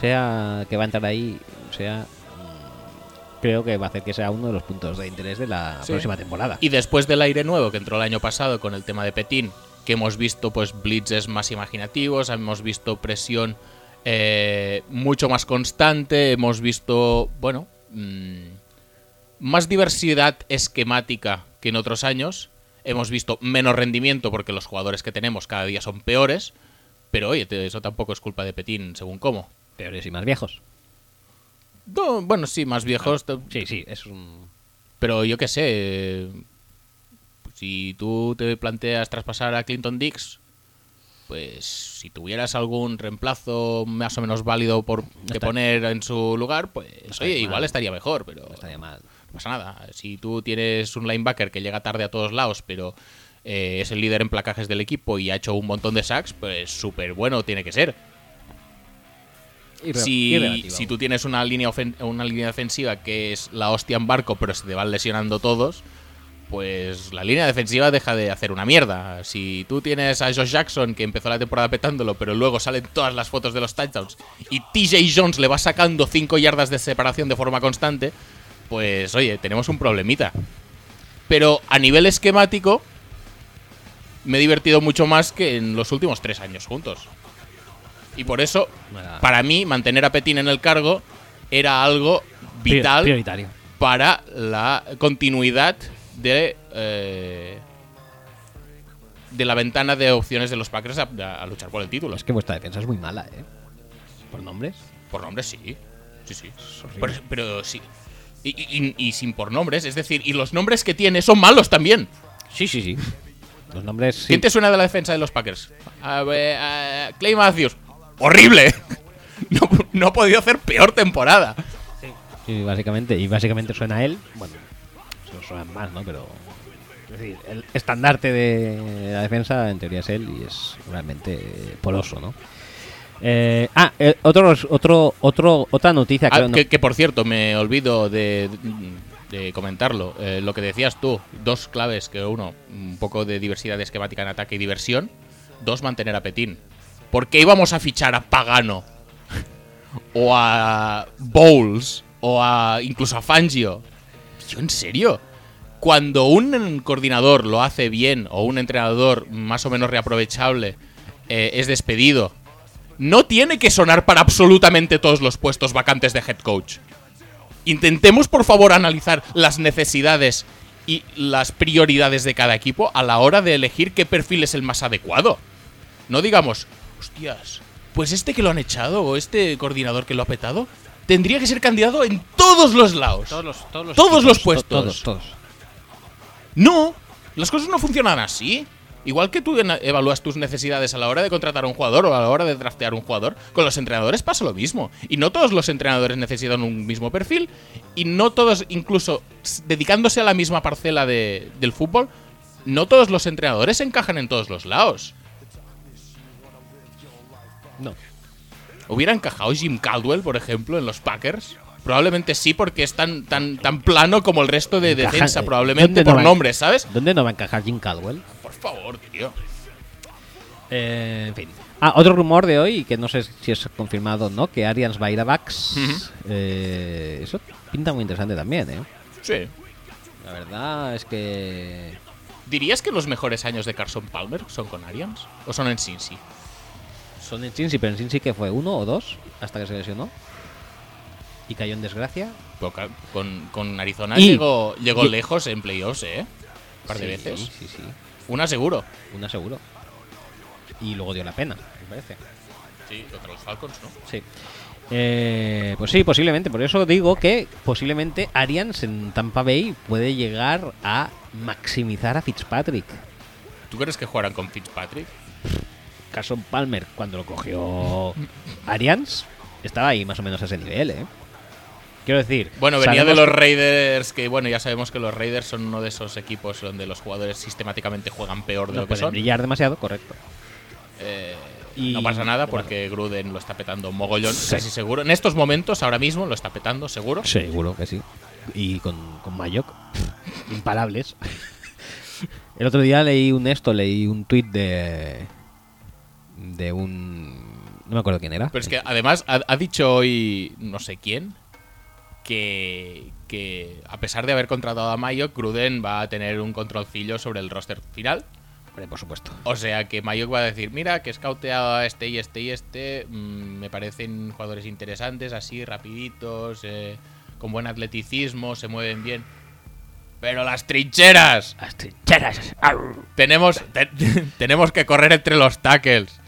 sea que va a entrar ahí, sea... mm, Creo que va a hacer que sea uno de los puntos de interés de la Sí. próxima temporada. Y después del aire nuevo que entró el año pasado con el tema de Petín, que hemos visto pues blitzes más imaginativos, hemos visto presión eh, mucho más constante, hemos visto, bueno, mm, más diversidad esquemática que en otros años, hemos visto menos rendimiento porque los jugadores que tenemos cada día son peores, pero oye, eso tampoco es culpa de Petín, según cómo. Peores y más viejos. No, bueno, sí, más viejos, te- Sí, sí, es un... Pero yo qué sé, si tú te planteas traspasar a Clinton Dix, pues si tuvieras algún reemplazo más o menos válido por que poner en su lugar, pues oye, mal. igual estaría mejor, pero No estaría mal. Pasa nada. Si tú tienes un linebacker que llega tarde a todos lados, pero eh, es el líder en placajes del equipo y ha hecho un montón de sacks, pues súper bueno tiene que ser. Si, si tú tienes una línea, una línea defensiva que es la hostia en barco, pero se te van lesionando todos, pues la línea defensiva deja de hacer una mierda. Si tú tienes a Josh Jackson, que empezó la temporada petándolo, pero luego salen todas las fotos de los touchdowns, y TJ Jones le va sacando 5 yardas de separación de forma constante, pues oye, tenemos un problemita. Pero a nivel esquemático, me he divertido mucho más que en los últimos tres años juntos. Y por eso, para mí, mantener a Petín en el cargo era algo vital Prioritario. para la continuidad de eh, de la ventana de opciones de los Packers a, a luchar por el título. Es que vuestra defensa es muy mala, ¿eh? Por nombres. Por nombres sí, sí, sí. pero sí. Y, y- sin por nombres, es decir, y los nombres que tiene son malos también. Sí, sí, sí. Los nombres sí. ¿Quién te suena de la defensa de los Packers? A ver, a- Clay Matthews. ¡Horrible! No, no ha podido hacer peor temporada. Sí, básicamente. Y básicamente suena a él. Bueno, suenan más, ¿no? Pero. Es decir, el estandarte de la defensa en teoría es él y es realmente poroso, ¿no? Eh, ah, eh, otro, otro, otro, otra noticia Ah, creo, ¿no? que, que, por cierto, me olvido de, de comentarlo. Eh, lo que decías tú, dos claves, que uno, un poco de diversidad esquemática en ataque y diversión. Dos, mantener a Petín. ¿Por qué íbamos a fichar a Pagano? o a Bowles, o a incluso a Fangio. Yo, ¿en serio? Cuando un coordinador lo hace bien, o un entrenador más o menos reaprovechable eh, es despedido, no tiene que sonar para absolutamente todos los puestos vacantes de head coach. Intentemos, por favor, analizar las necesidades y las prioridades de cada equipo a la hora de elegir qué perfil es el más adecuado. No digamos, hostias, pues este que lo han echado o este coordinador que lo ha petado tendría que ser candidato en todos los lados. Todos los, todos los, Todos los to- puestos. Todos, todos. No, las cosas no funcionan así. Igual que tú evalúas tus necesidades a la hora de contratar a un jugador o a la hora de draftear un jugador, con los entrenadores pasa lo mismo. Y no todos los entrenadores necesitan un mismo perfil y no todos, incluso dedicándose a la misma parcela de- del fútbol, no todos los entrenadores encajan en todos los lados. No. ¿Hubiera encajado Jim Caldwell, por ejemplo, en los Packers? Probablemente sí, porque es tan, tan, tan plano como el resto de Encaja- defensa, probablemente ¿dónde no por va- nombres, ¿sabes? ¿Dónde no va a encajar Jim Caldwell? Favor, tío. Eh, en fin. Ah, otro rumor de hoy, que no sé si es confirmado o no, que Arians va a ir a Bucks. Ujú. Eh, eso pinta muy interesante también, ¿eh? Sí. La verdad es que... ¿Dirías que los mejores años de Carson Palmer son con Arians? ¿O son en Cincy? Son en Cincy, pero en Cincy que fue uno o dos hasta que se lesionó. Y cayó en desgracia. Con, con Arizona Y- llegó, llegó y- lejos en playoffs, ¿eh? Un par de Sí, veces. Sí, sí. Una seguro. Una seguro. Y luego dio la pena, me parece. Sí, contra los Falcons, ¿no? Sí. Eh, pues sí, posiblemente. Por eso digo que posiblemente Arians en Tampa Bay puede llegar a maximizar a Fitzpatrick. ¿Tú crees que jugarán con Fitzpatrick? Carson Palmer, cuando lo cogió Arians, estaba ahí más o menos a ese nivel, ¿eh? Quiero decir. Bueno, venía de los Raiders, que bueno, ya sabemos que los Raiders son uno de esos equipos donde los jugadores sistemáticamente juegan peor de No lo que son. brillar demasiado, correcto. Eh, Y- no pasa nada porque Gruden lo está petando mogollón, Sí. casi seguro. En estos momentos, ahora mismo, lo está petando, seguro. Seguro que sí. Y con, con Mayock, imparables. El otro día leí un esto, leí un tuit de. de un. No me acuerdo quién era. Pero es que además ha, ha dicho hoy no sé quién que, que a pesar de haber contratado a Mayock, Gruden va a tener un controlcillo sobre el roster final. Hombre, por supuesto. O sea que Mayock va a decir, mira, que he scouteado a este y este y este, mm, me parecen jugadores interesantes, así, rapiditos, eh, con buen atleticismo, se mueven bien. Pero las trincheras, Las trincheras. tenemos, te- tenemos que correr entre los tackles.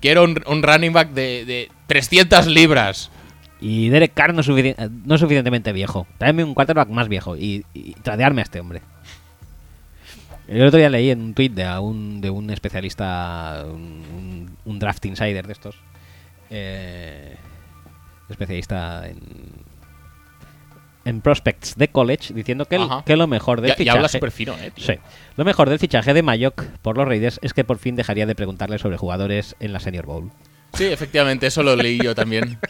Quiero un, un running back de, de 300 libras. Y Derek Carr no es, sufici- eh, no es suficientemente viejo. Tráeme un quarterback más viejo y, y tradearme a este hombre. El otro día leí en un tweet de, a un, de un especialista, un, un- un draft insider de estos, eh, especialista en, en prospects de college, diciendo que, el- que lo mejor del Ya, ya fichaje... habla súper fino, eh. tío. Sí. Lo mejor del fichaje de Mayock por los Raiders es que por fin dejaría de preguntarle sobre jugadores en la Senior Bowl. Sí, efectivamente, eso lo leí yo también.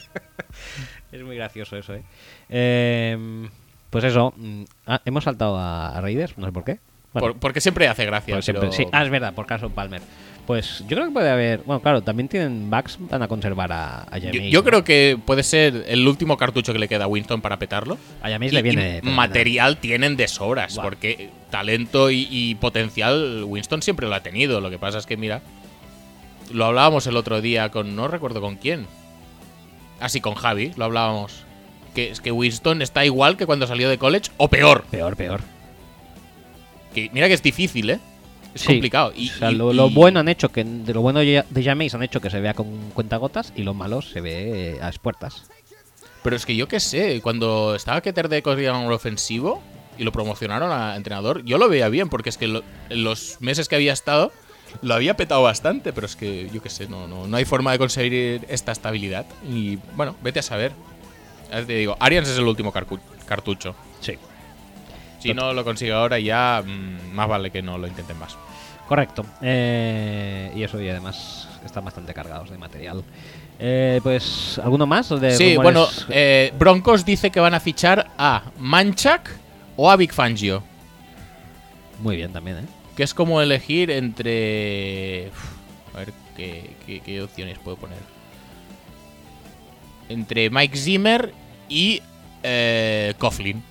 Es muy gracioso eso, ¿eh? Eh, pues eso, mm, ah, hemos saltado a, Raiders, no sé por qué. Bueno, Por- porque siempre hace gracia. siempre- sí. Ah, es verdad, por caso Palmer. Pues yo creo que puede haber. Bueno, claro, también tienen backs, van a conservar a, a yo, Jameis, yo ¿no? creo que puede ser el último cartucho que le queda a Winston para petarlo. A Jameis Y- le viene. material tienen de sobras, porque talento y, y potencial Winston siempre lo ha tenido. Lo que pasa es que, mira, lo hablábamos el otro día con, no recuerdo con quién. Así con Javi, lo hablábamos. Que es que Winston está igual que cuando salió de college o peor. Peor, peor. Que mira que es difícil, ¿eh? Es Sí. complicado. Y, o sea, y- lo, bueno han hecho que de lo bueno de Jameis han hecho que se vea con cuentagotas y lo malo se ve eh, a expuertas. Pero es que yo qué sé, cuando estaba Keter de coordinador ofensivo y lo promocionaron a entrenador, yo lo veía bien, porque es que lo- en los meses que había estado lo había petado bastante, pero es que yo qué sé, no, no, no hay forma de conseguir esta estabilidad. Y bueno, vete a saber. Ya te digo, Arians es el último cartucho. Sí. Si no lo consigue ahora, ya mm, más vale que no lo intenten más. Correcto. Eh, y eso, y además están bastante cargados de material. Eh, pues, ¿alguno más? De Sí, rumores? bueno, eh, Broncos dice que van a fichar a Manchak o a Big Fangio. Muy bien también, ¿eh? Que es como elegir entre. Uf, a ver qué, qué- qué opciones puedo poner. Entre Mike Zimmer y eh, Coughlin.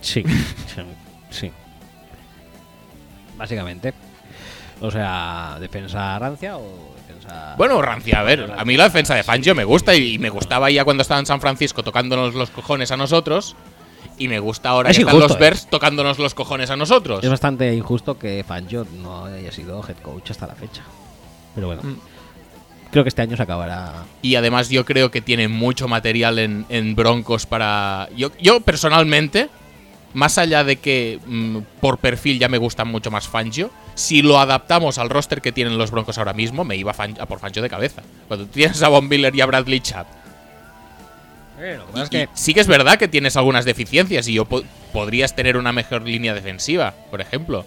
Sí. sí. Básicamente. O sea, defensa rancia o defensa. Bueno, Rancia, a ver, a mí la defensa de Fangio me gusta y, y me gustaba ya cuando estaba en San Francisco tocándonos los cojones a nosotros. Y me gusta ahora Es que están los eh. Bears tocándonos los cojones a nosotros. Es bastante injusto que Fangio no haya sido head coach hasta la fecha. Pero bueno. Mm. Creo que este año se acabará. Y además yo creo que tiene mucho material en, en Broncos para... Yo, yo personalmente, más allá de que mm, por perfil ya me gusta mucho más Fangio, si lo adaptamos al roster que tienen los Broncos ahora mismo, me iba a por Fangio de cabeza. Cuando tienes a Von Miller y a Bradley Chubb. Y- sí que es verdad que tienes algunas deficiencias y yo po- podrías tener una mejor línea defensiva, por ejemplo.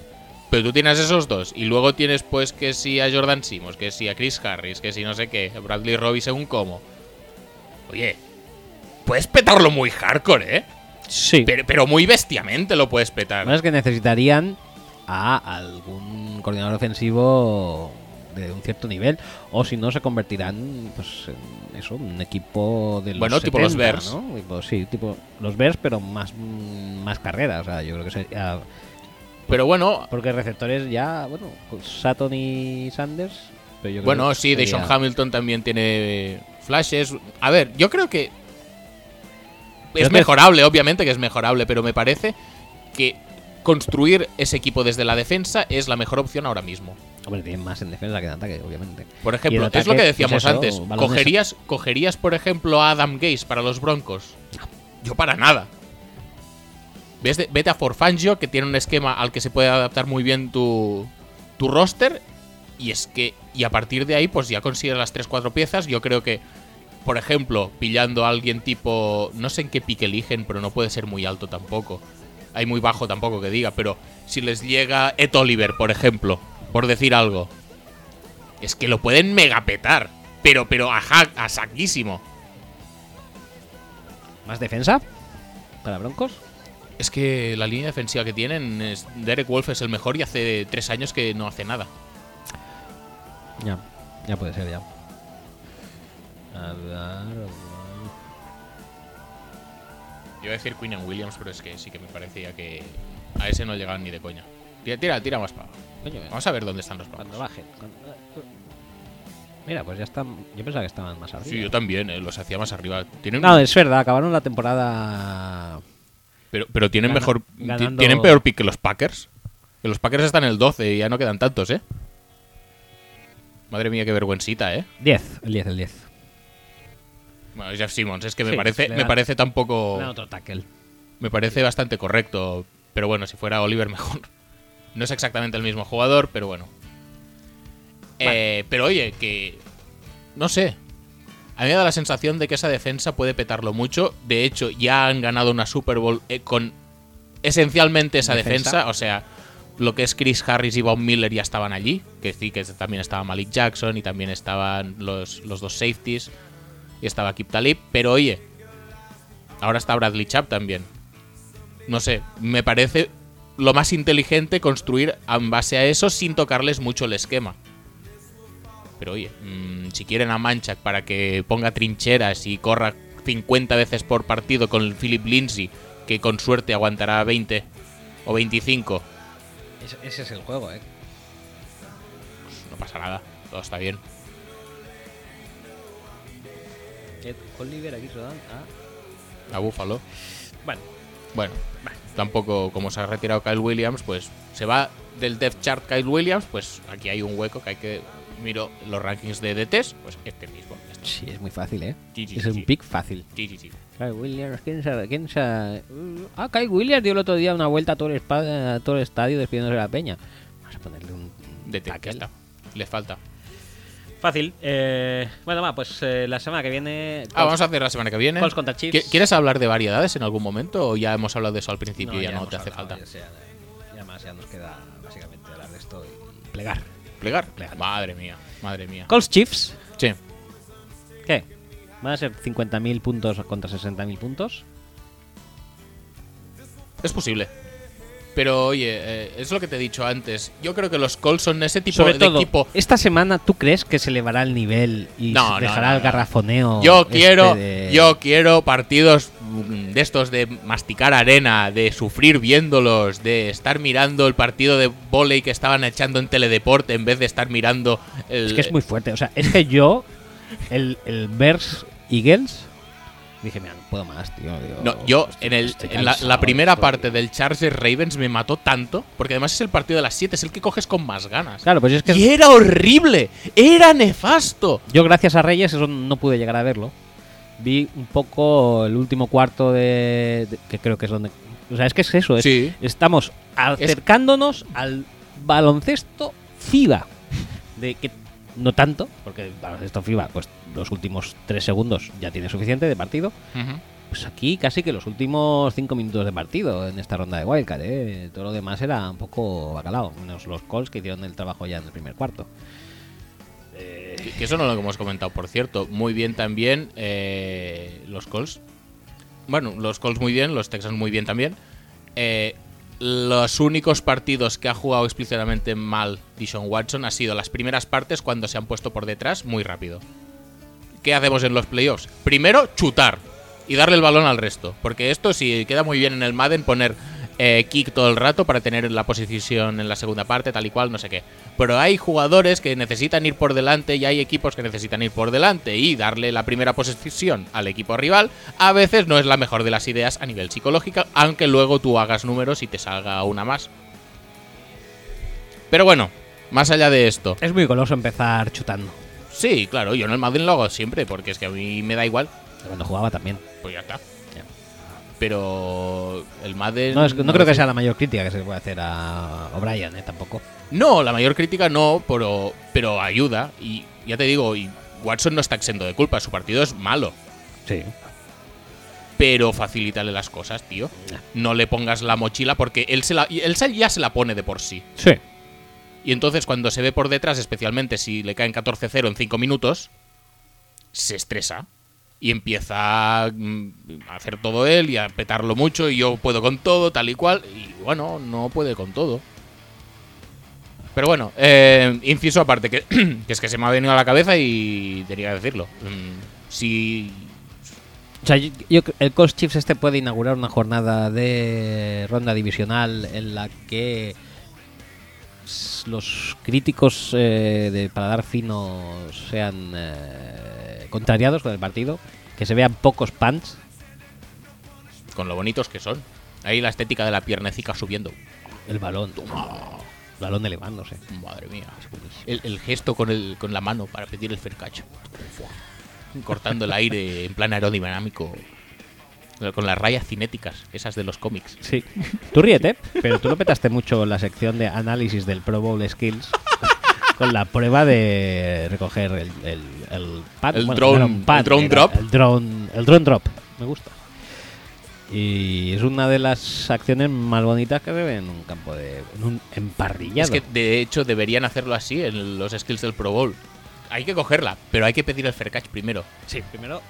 Pero tú tienes esos dos y luego tienes pues que si a Jordan Simmons, que si a Chris Harris, que si no sé qué, Bradley Robbie según cómo. Oye, puedes petarlo muy hardcore, ¿eh? Sí. Pero, pero muy bestiamente lo puedes petar. Lo es que necesitarían a algún coordinador ofensivo de un cierto nivel o si no se convertirán pues en eso un equipo de los Bueno, tipo los 70, Bears. ¿no? Tipo, sí tipo los Bears pero más más carreras o sea yo creo que sería Pero bueno, porque receptores ya bueno con Sutton y Sanders pero yo creo bueno, que sí, sería- Hamilton también tiene flashes. A ver, yo creo que es mejorable, obviamente que es mejorable, pero me parece que construir ese equipo desde la defensa es la mejor opción ahora mismo. Hombre tienen más en defensa que en ataque obviamente Por ejemplo, es lo que decíamos pues eso, antes. ¿Cogerías, ¿Cogerías, por ejemplo, a Adam Gaze para los Broncos? Yo para nada. De- vete a Forfangio, que tiene un esquema al que se puede adaptar muy bien tu, tu roster y es que y a partir de ahí pues ya consigues las 3 4 piezas, yo creo que por ejemplo, pillando a alguien tipo no sé en qué pique eligen, pero no puede ser muy alto tampoco. Hay muy bajo tampoco que diga, pero si les llega Ed Oliver, por ejemplo, por decir algo, es que lo pueden megapetar, pero pero a, ja- a saquísimo. ¿Más defensa? ¿Para Broncos? Es que la línea defensiva que tienen, es, Derek Wolf es el mejor y hace tres años que no hace nada. Ya, ya puede ser, ya. A ver, Iba a decir Queen Williams, pero es que sí que me parecía que a ese no llegaban ni de coña. Tira, tira, tira más para. Coño, Vamos a ver dónde están los cuando blancos. bajen. cuando- Mira, pues ya están. Yo pensaba que estaban más arriba. Sí, yo también, eh, los hacía más arriba. Tienen, No, es verdad, acabaron la temporada. pero, pero tienen gana- mejor. ganando- Tienen peor pick que los Packers. Que los Packers están en el 12 y ya no quedan tantos, ¿eh? Madre mía, qué vergüencita, ¿eh? 10, el 10, el 10. Bueno, Jeff Simmons, es que me Sí, parece, me parece tampoco. Otro tackle. Me parece bastante correcto. Pero bueno, si fuera Oliver, mejor. No es exactamente el mismo jugador, pero bueno. Eh, pero oye, que. No sé. A mí me da la sensación de que esa defensa puede petarlo mucho. De hecho, ya han ganado una Super Bowl eh, con esencialmente esa Defensa. defensa. O sea, lo que es Chris Harris y Von Miller ya estaban allí. Que sí, que también estaba Malik Jackson y también estaban los, los dos safeties. Y estaba Kip Talib. Pero oye, ahora está Bradley Chubb también. No sé, me parece lo más inteligente construir en base a eso sin tocarles mucho el esquema. Pero oye, mm, si quieren a Manchak para que ponga trincheras y corra 50 veces por partido con el Philip Lindsay, que con suerte aguantará 20 o 25, Ese, ese es el juego, eh. no pasa nada, todo está bien. Oliver aquí Sudán. Ah. A Búfalo. Bueno, Bueno, tampoco como se ha retirado Kyle Williams, pues se va del depth chart Kyle Williams, pues aquí hay un hueco que hay que miro los rankings de DTs, pues este mismo. sí, es muy fácil, eh. Sí, sí, es sí, un pick fácil. Kyle Williams, ¿quién se, quién se- uh, Ah, Kyle Williams dio el otro día una vuelta a todo el, espa- a todo el estadio despidiéndose de la peña. Vamos a ponerle un DT, ya está. Le falta. Fácil. Eh, bueno, va, pues eh, la semana que viene. Ah, vamos a hacer la semana que viene. Colts contra Chiefs. ¿Qui- ¿Quieres hablar de variedades en algún momento o ya hemos hablado de eso al principio y ya, no te hace hablado, falta? Ya, ya más, ya nos queda básicamente hablar de esto y plegar. ¿Plegar? Plegar. Madre mía, madre mía. Colts Chiefs, Sí, ¿qué? ¿Van a ser 50.000 puntos contra 60.000 puntos? es posible. Pero oye, eh, es lo que te he dicho antes. Yo creo que los Colts son ese tipo Sobre de todo, equipo. esta semana, ¿tú crees que se elevará el nivel y No, se dejará no, el garrafoneo? Yo este quiero, de- yo quiero partidos mm, de estos de masticar arena, de sufrir viéndolos, de estar mirando el partido de volei que estaban echando en teledeporte en vez de estar mirando el. Es que es muy fuerte. O sea, es que yo, el, el Bears Eagles, dije, mira, no puedo más, tío. Digo, No, yo en, el, en la, cansado la de primera parte tío. del Chargers Ravens me mató tanto, porque además es el partido de las 7, es el que coges con más ganas. Claro, pues es que Y era horrible, era nefasto. yo, gracias a Reyes, eso no pude llegar a verlo. Vi un poco el último cuarto de, de- que creo que es donde. O sea, es que es eso. es- Sí. Estamos acercándonos al baloncesto FIBA. De que no tanto, porque baloncesto FIBA, pues los últimos tres segundos ya tiene suficiente de partido. Pues aquí casi que los últimos cinco minutos de partido en esta ronda de Wildcard, ¿eh? Todo lo demás era un poco bacalao, menos los Colts que hicieron el trabajo ya en el primer cuarto. Que que eso no lo hemos comentado, por cierto. Muy bien también eh, los Colts. Bueno, los Colts muy bien, los Texans muy bien también. Eh, los únicos partidos que ha jugado explícitamente mal Dishon Watson ha sido las primeras partes cuando se han puesto por detrás muy rápido. ¿Qué hacemos en los playoffs? Primero, chutar y darle el balón al resto. Porque esto sí queda muy bien en el Madden poner eh, kick todo el rato para tener la posición en la segunda parte, tal y cual, no sé qué. Pero hay jugadores que necesitan ir por delante y hay equipos que necesitan ir por delante y darle la primera posición al equipo rival. A veces no es la mejor de las ideas a nivel psicológico, aunque luego tú hagas números y te salga una más. Pero bueno, más allá de esto. Es muy goloso empezar chutando. Sí, claro, yo en el Madden lo hago siempre porque es que a mí me da igual. Cuando jugaba también. Pues ya está. Pero el Madden. No, es no creo que sea la mayor crítica que se puede hacer a O'Brien, ¿eh? Tampoco. No, la mayor crítica no, pero, pero ayuda. Y ya te digo, y Watson no está exento de culpa. Su partido es malo. Sí. Pero facilítale las cosas, tío. No le pongas la mochila porque él, se la, él ya se la pone de por sí. Sí. Y entonces cuando se ve por detrás, especialmente si le caen 14-0 en 5 minutos, se estresa. Y empieza mm, a hacer todo él y a petarlo mucho y yo puedo con todo, tal y cual. Y bueno, no puede con todo. Pero bueno, eh, inciso aparte, que, que es que se me ha venido a la cabeza y tenía que decirlo. Mm, si O sea, yo, yo- el Colts Chiefs este puede inaugurar una jornada de ronda divisional en la que los críticos eh, de paladar fino sean eh, contrariados con el partido, que se vean pocos punts. con lo bonitos que son. Ahí la estética de la piernecica subiendo. El balón, el balón elevándose. Madre mía. El, el gesto con, el, con la mano para pedir el fercacho. Cortando el aire en plan aerodinámico. Con las rayas cinéticas, esas de los cómics. Sí. Tú ríete, pero tú lo petaste mucho en la sección de análisis del Pro Bowl Skills con la prueba de recoger el, el, el pad. El Bueno, drone- pad, el drone drop. El drone, el drone drop. Me gusta. Y es una de las acciones más bonitas que se ve en un campo de. en un emparrillado. Es que de hecho deberían hacerlo así en los skills del Pro Bowl. Hay que cogerla, pero hay que pedir el fercach primero. Sí, primero.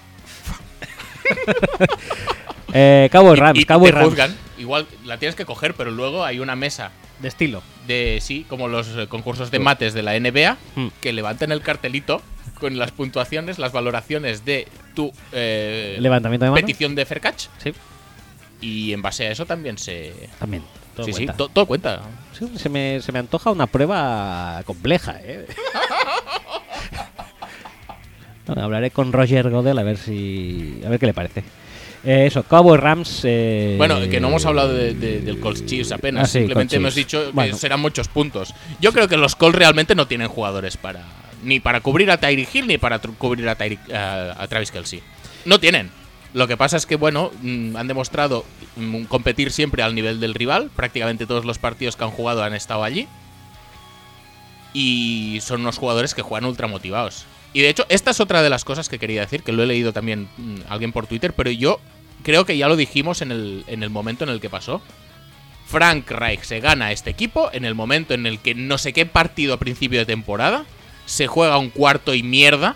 eh, Cowboy Y- Rams, y, Cowboy te Rams. juzgan. Igual la tienes que coger, pero luego hay una mesa De estilo. de sí, como los eh, concursos de mates de la NBA, Hmm. que levanten el cartelito con las puntuaciones, las valoraciones de tu eh, Levantamiento de mano. petición de Fercach. Sí, Y en base a eso también se. también. todo sí, cuenta. sí, to- todo cuenta. Sí, se, me, se me antoja una prueba compleja, ¿eh? Bueno, hablaré con Roger Godel a ver si. a ver qué le parece. Eh, eso, Cowboy Rams. eh, Bueno, que no hemos hablado de- de- del Colts Chiefs apenas. Ah, sí, Simplemente hemos dicho que Bueno. serán muchos puntos. Yo creo que los Colts realmente no tienen jugadores para. Ni para cubrir a Tyreek Hill ni para cubrir a, Tyreek- a- a Travis Kelsey. No tienen. Lo que pasa es que, bueno, mm, han demostrado mm, competir siempre al nivel del rival. Prácticamente todos los partidos que han jugado han estado allí. Y son unos jugadores que juegan ultra motivados. Y de hecho, esta es otra de las cosas que quería decir, que lo he leído también mm, alguien por Twitter, pero yo creo que ya lo dijimos en el, en el momento en el que pasó. Frank Reich se gana este equipo en el momento en el que no sé qué partido a principio de temporada se juega un cuarto y mierda.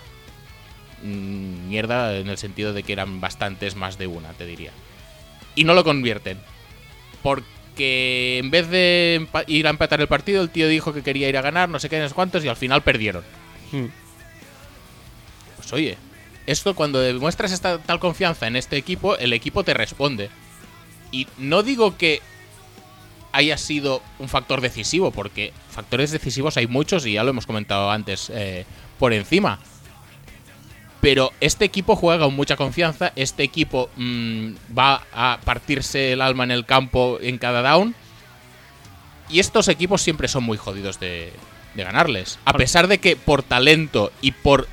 Mm, Mierda en el sentido de que eran bastantes más de una, te diría. Y no lo convierten. Porque en vez de ir a empatar el partido, el tío dijo que quería ir a ganar, no sé qué, no sé cuántos, y al final perdieron. Hmm. Pues oye, esto cuando demuestras esta tal confianza en este equipo, el equipo te responde. Y no digo que haya sido un factor decisivo, porque factores decisivos hay muchos y ya lo hemos comentado antes eh, por encima. Pero este equipo juega con mucha confianza, este equipo mm, va a partirse el alma en el campo en cada down. Y estos equipos siempre son muy jodidos de, de ganarles. A pesar de que por talento y por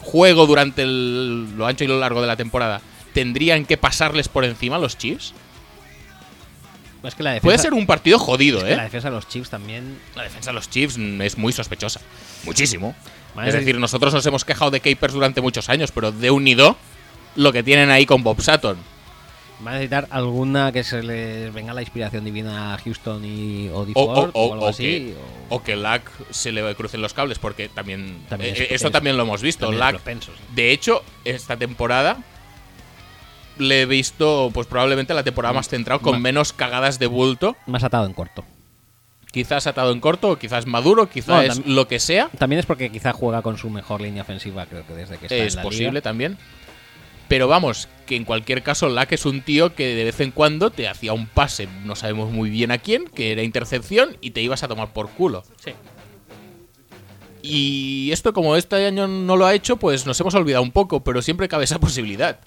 juego durante el- lo ancho y lo largo de la temporada tendrían que pasarles por encima a los Chiefs. Es que la defensa, Puede ser un partido jodido, es que ¿eh? La defensa de los Chiefs también. La defensa de los Chiefs mm, es muy sospechosa. Muchísimo. Es decir, nosotros nos hemos quejado de Capers durante muchos años, pero de unido lo que tienen ahí con Bob Sutton. Va a necesitar alguna que se les venga la inspiración divina a Houston y o O, o- algo así. que, o- que Lack se le crucen los cables, porque también. También eh, es- también lo hemos visto. también es Lack, propenso, sí. de hecho, esta temporada le he visto, pues probablemente la temporada más centrado, con menos cagadas de bulto. Más atado en corto. Quizás atado en corto, quizás maduro, quizás No, es lo que sea. También es porque quizá juega con su mejor línea ofensiva, creo que desde que está Es en la posible liga. también. Pero vamos, que en cualquier caso, Lack es un tío que de vez en cuando te hacía un pase, no sabemos muy bien a quién, que era intercepción y te ibas a tomar por culo. Sí. Y esto, como este año no lo ha hecho, pues nos hemos olvidado un poco, pero siempre cabe esa posibilidad.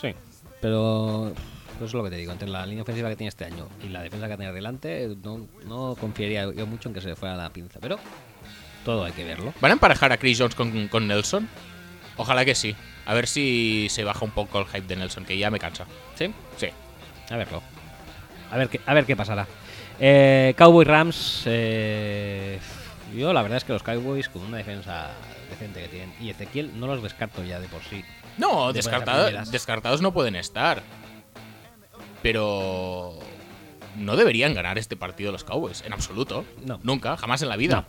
Sí. Pero eso es lo que te digo, entre la línea ofensiva que tiene este año y la defensa que tiene delante, no, no confiaría yo mucho en que se le fuera la pinza. Pero todo hay que verlo. ¿Van a emparejar a Chris Jones con, con Nelson? Ojalá que sí. A ver si se baja un poco el hype de Nelson, que ya me cansa. ¿Sí? Sí. A verlo. A ver qué, a ver qué pasará. Eh, Cowboys Rams. eh, yo la verdad es que los Cowboys con una defensa decente que tienen y Ezequiel no los descarto ya de por sí. No, De descartados no pueden estar. Pero no deberían ganar este partido los Cowboys, en absoluto. No. Nunca, jamás en la vida. No.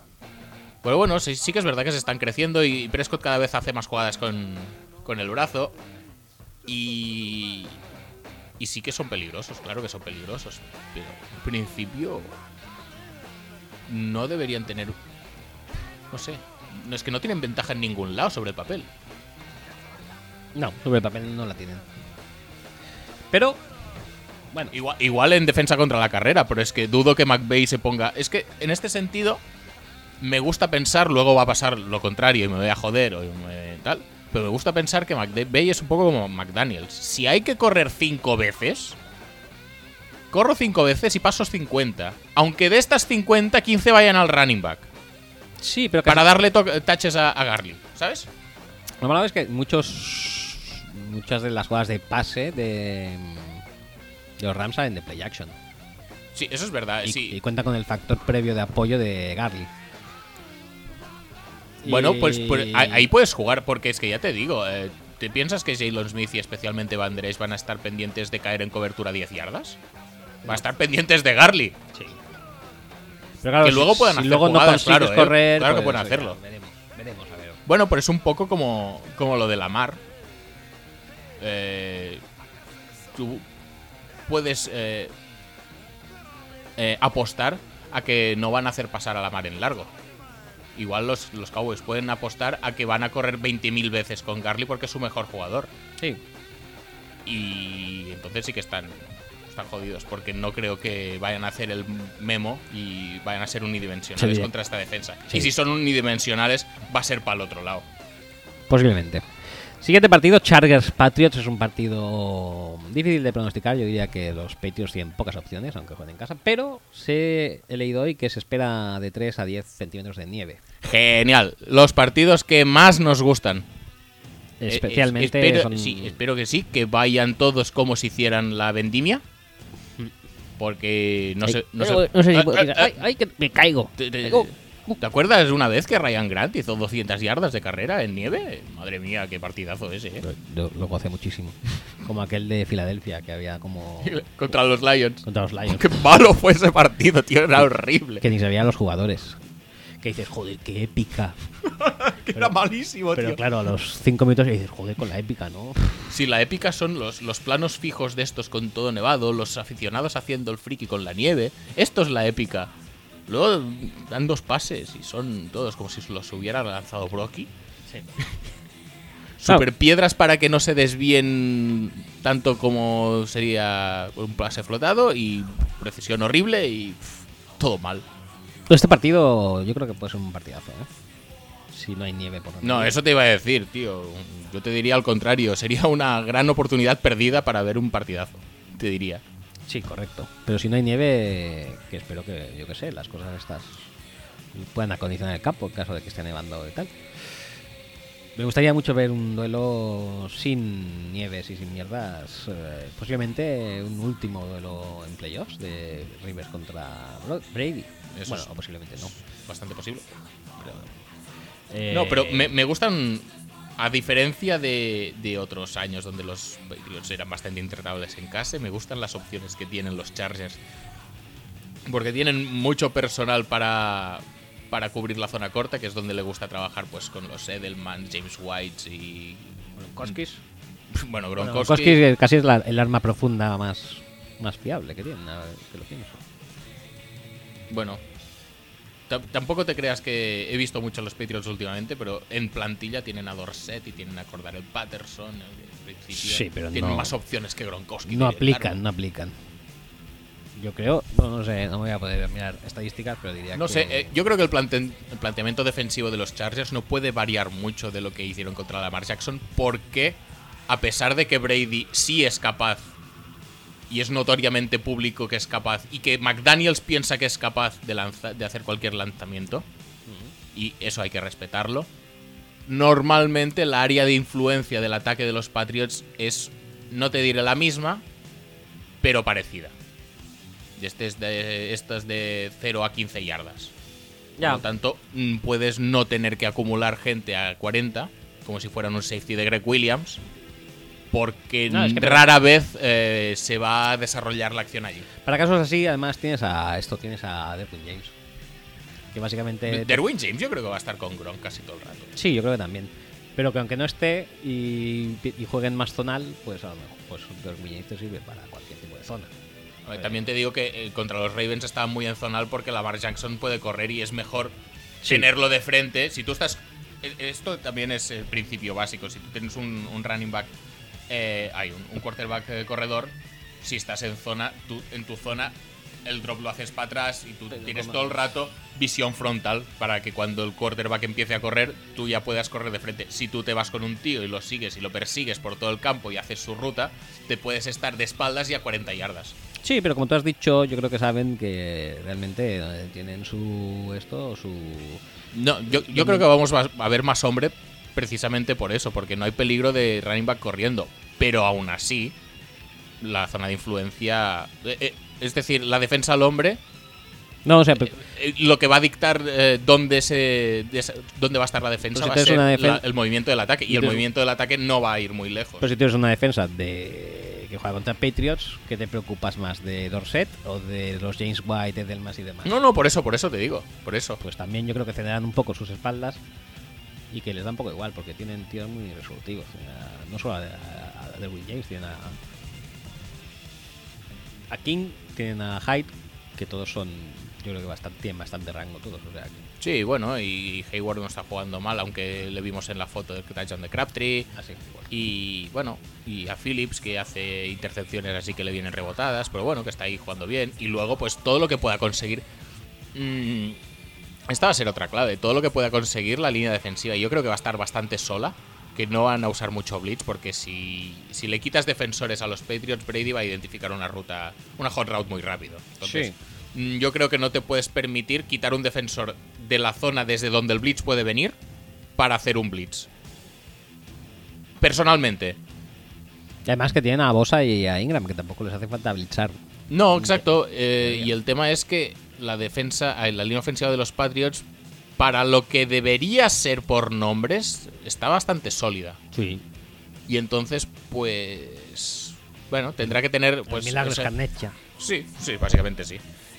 Pero bueno, sí, sí que es verdad que se están creciendo y Prescott cada vez hace más jugadas con, con el brazo. Y, y sí que son peligrosos, claro que son peligrosos. Pero en principio no deberían tener... No sé. No es que no tienen ventaja en ningún lado sobre el papel. No, sobre el papel no la tienen. Pero, bueno, Igual, igual en defensa contra la carrera, pero es que dudo que McVeigh se ponga. Es que en este sentido me gusta pensar, luego va a pasar lo contrario y me voy a joder o me- tal. Pero me gusta pensar que McVeigh es un poco como McDaniels. Si hay que correr cinco veces, corro cinco veces y paso 50. Aunque de estas 50, 15 vayan al running back. sí, pero que Para darle touches a, a Garly, ¿sabes? lo malo es que muchos muchas de las jugadas de pase de los Rams salen de play action. Sí, eso es verdad. Y, sí. y cuenta con el factor previo de apoyo de Garly. Bueno, pues, pues ahí puedes jugar, porque es que ya te digo, eh, ¿te piensas que Jalen Smith y especialmente Van Der Esch van a estar pendientes de caer en cobertura 10 yardas? Va a estar pendientes de Garly. Sí. Pero claro, Que si- luego puedan si hacer luego no jugadas, consigues claro, ¿eh? correr, Claro que pues, pueden hacerlo. Veremos, veremos, a ver. Bueno, pero es un poco como, como lo de la mar. Eh, tú puedes eh, eh, apostar a que no van a hacer pasar a la mar en largo. Igual los, los Cowboys pueden apostar a que van a correr 20.000 veces con Garly porque es su mejor jugador. Sí, Y entonces sí que están, están jodidos porque no creo que vayan a hacer el memo y vayan a ser unidimensionales Sí. contra esta defensa. Sí. Y si son unidimensionales, va a ser para el otro lado. posiblemente. Siguiente partido, Chargers Patriots. Es un partido difícil de pronosticar. Yo diría que los Patriots tienen pocas opciones, aunque jueguen en casa. Pero se, he leído hoy que se espera de 3 a 10 centímetros de nieve. Genial. Los partidos que más nos gustan. Eh, Especialmente es- espero, son- sí, espero que sí, que vayan todos como si hicieran la vendimia. Porque no sé. No sé, no sé si Ah, puedo ah, ah, ay, ay, que me caigo. te, te- Caigo. ¿Te acuerdas una vez que Ryan Grant hizo 200 yardas de carrera en nieve? Madre mía, qué partidazo ese, ¿eh? Lo, lo gocé muchísimo. Como aquel de Filadelfia, que había como. Contra los Lions. contra los Lions. Qué malo fue ese partido, tío, era horrible. Que ni se veían los jugadores. Que dices, joder, qué épica. Que era malísimo, Pero tío. claro, a los 5 minutos dices, joder, con la épica, ¿no? Sí, la épica son los, los planos fijos de estos con todo nevado, los aficionados haciendo el friki con la nieve. Esto es la épica. Luego dan dos pases y son todos como si los hubiera lanzado Brocky. Sí. Super piedras para que no se desvíen tanto como sería un pase flotado y precisión horrible y pff, todo mal. Este partido yo creo que puede ser un partidazo, ¿eh? Si no hay nieve por No, eso te iba a decir, tío. Yo te diría al contrario, sería una gran oportunidad perdida para ver un partidazo. Te diría. Sí, correcto. Pero si no hay nieve, que espero que, yo que sé, las cosas estas puedan acondicionar el campo en caso de que esté nevando y tal. Me gustaría mucho ver un duelo sin nieves y sin mierdas. eh, posiblemente un último duelo en playoffs de Rivers contra Bro- Brady. Eso bueno, es- o posiblemente no. Bastante posible. Eh, No, pero me, me gustan, a diferencia de, de otros años donde los Patriots eran bastante intratables en casa, me gustan las opciones que tienen los Chargers. Porque tienen mucho personal para, para cubrir la zona corta, que es donde le gusta trabajar pues con los Edelman, James White y... Gronkowskis. Bueno, Bueno, Gronkowski. Gronkowski casi es la- el arma profunda más, más fiable que tienen, que lo pienso. Bueno, tampoco te creas que he visto mucho a los Patriots últimamente, pero en plantilla tienen a Dorset y tienen a Cordero Patterson. en principio Sí, pero tienen no- más opciones que Gronkowski. No aplican, no aplican. Yo creo, no, no sé, no voy a poder mirar estadísticas, pero diría No que... sé, eh, yo creo que el, planten- el planteamiento defensivo de los Chargers no puede variar mucho de lo que hicieron contra Lamar Jackson, porque a pesar de que Brady sí es capaz y es notoriamente público que es capaz y que McDaniels piensa que es capaz de, lanza- de hacer cualquier lanzamiento, y eso hay que respetarlo, normalmente el área de influencia del ataque de los Patriots es, no te diré la misma, pero parecida. Este es de, esto es de 0 a 15 yardas. Ya. Por lo tanto, mm, puedes no tener que acumular gente a 40, como si fueran un safety de Greg Williams, porque No, es que- rara vez eh, se va a desarrollar la acción allí. Para casos así, además tienes a esto tienes a Derwin James. Que básicamente. Derwin James yo creo que va a estar con Gronk casi todo el rato. Sí, yo creo que también. Pero que aunque no esté y, y jueguen más zonal, pues a lo mejor pues Derwin James te sirve para cualquier tipo de zona. Ver, También te digo que eh, contra los Ravens estaba muy en zonal porque Lamar Jackson puede correr y es mejor Sí. tenerlo de frente. Si tú estás. eh, Esto también es el principio básico. Si tú tienes un, un running back, eh, hay un, un quarterback eh, corredor, si estás en zona, tú, en tu zona, el drop lo haces para atrás y tú Pero tienes como- todo el rato visión frontal para que cuando el quarterback empiece a correr, tú ya puedas correr de frente. Si tú te vas con un tío y lo sigues y lo persigues por todo el campo y haces su ruta, te puedes estar de espaldas y a 40 yardas. Sí, pero como tú has dicho, yo creo que saben que realmente eh, tienen su esto, su No, yo, yo creo que vamos a a ver más hombre precisamente por eso, porque no hay peligro de running back corriendo. Pero aún así, la zona de influencia. eh, eh, es decir, la defensa al hombre, No, o sea, pero- eh, lo que va a dictar eh, dónde, se, dónde va a estar la defensa Pues va a ser una defen- la- el movimiento del ataque. Y el movimiento del ataque no va a ir muy lejos. pero si tienes una defensa de que juega contra Patriots, ¿qué te preocupas más de Dorset o de los James White, Edelmas y demás? No, no, por eso, por eso te digo. Por eso. Pues también yo creo que cederán un poco sus espaldas y que les da un poco igual porque tienen tíos muy resolutivos. A- no solo a, a, a Derwin James, tienen a a King, tienen a Hyde, que todos son, yo creo que bastante, tienen bastante rango todos. O sea, que- Sí, bueno, y Hayward no está jugando mal, aunque le vimos en la foto del touchdown de Crabtree. así que, bueno. Y bueno, y a Phillips que hace intercepciones así que le vienen rebotadas, pero bueno, que está ahí jugando bien. Y luego, pues todo lo que pueda conseguir. mm, esta va a ser otra clave. Todo lo que pueda conseguir la línea defensiva. Yo creo que va a estar bastante sola. Que no van a usar mucho blitz. Porque si, si le quitas defensores a los Patriots, Brady va a identificar una ruta, una hot route muy rápido. Entonces, mm, yo creo que no te puedes permitir quitar un defensor de la zona desde donde el blitz puede venir para hacer un blitz. Personalmente. Y además que tienen a Bosa y a Ingram, que tampoco les hace falta blitzar. No, exacto. eh, y el tema es que la defensa, eh, la línea ofensiva de los Patriots, para lo que debería ser por nombres, está bastante sólida. Sí. Y entonces, pues. Bueno, tendrá que tener. Pues, Milagros Carnecha. Sí, sí, básicamente sí.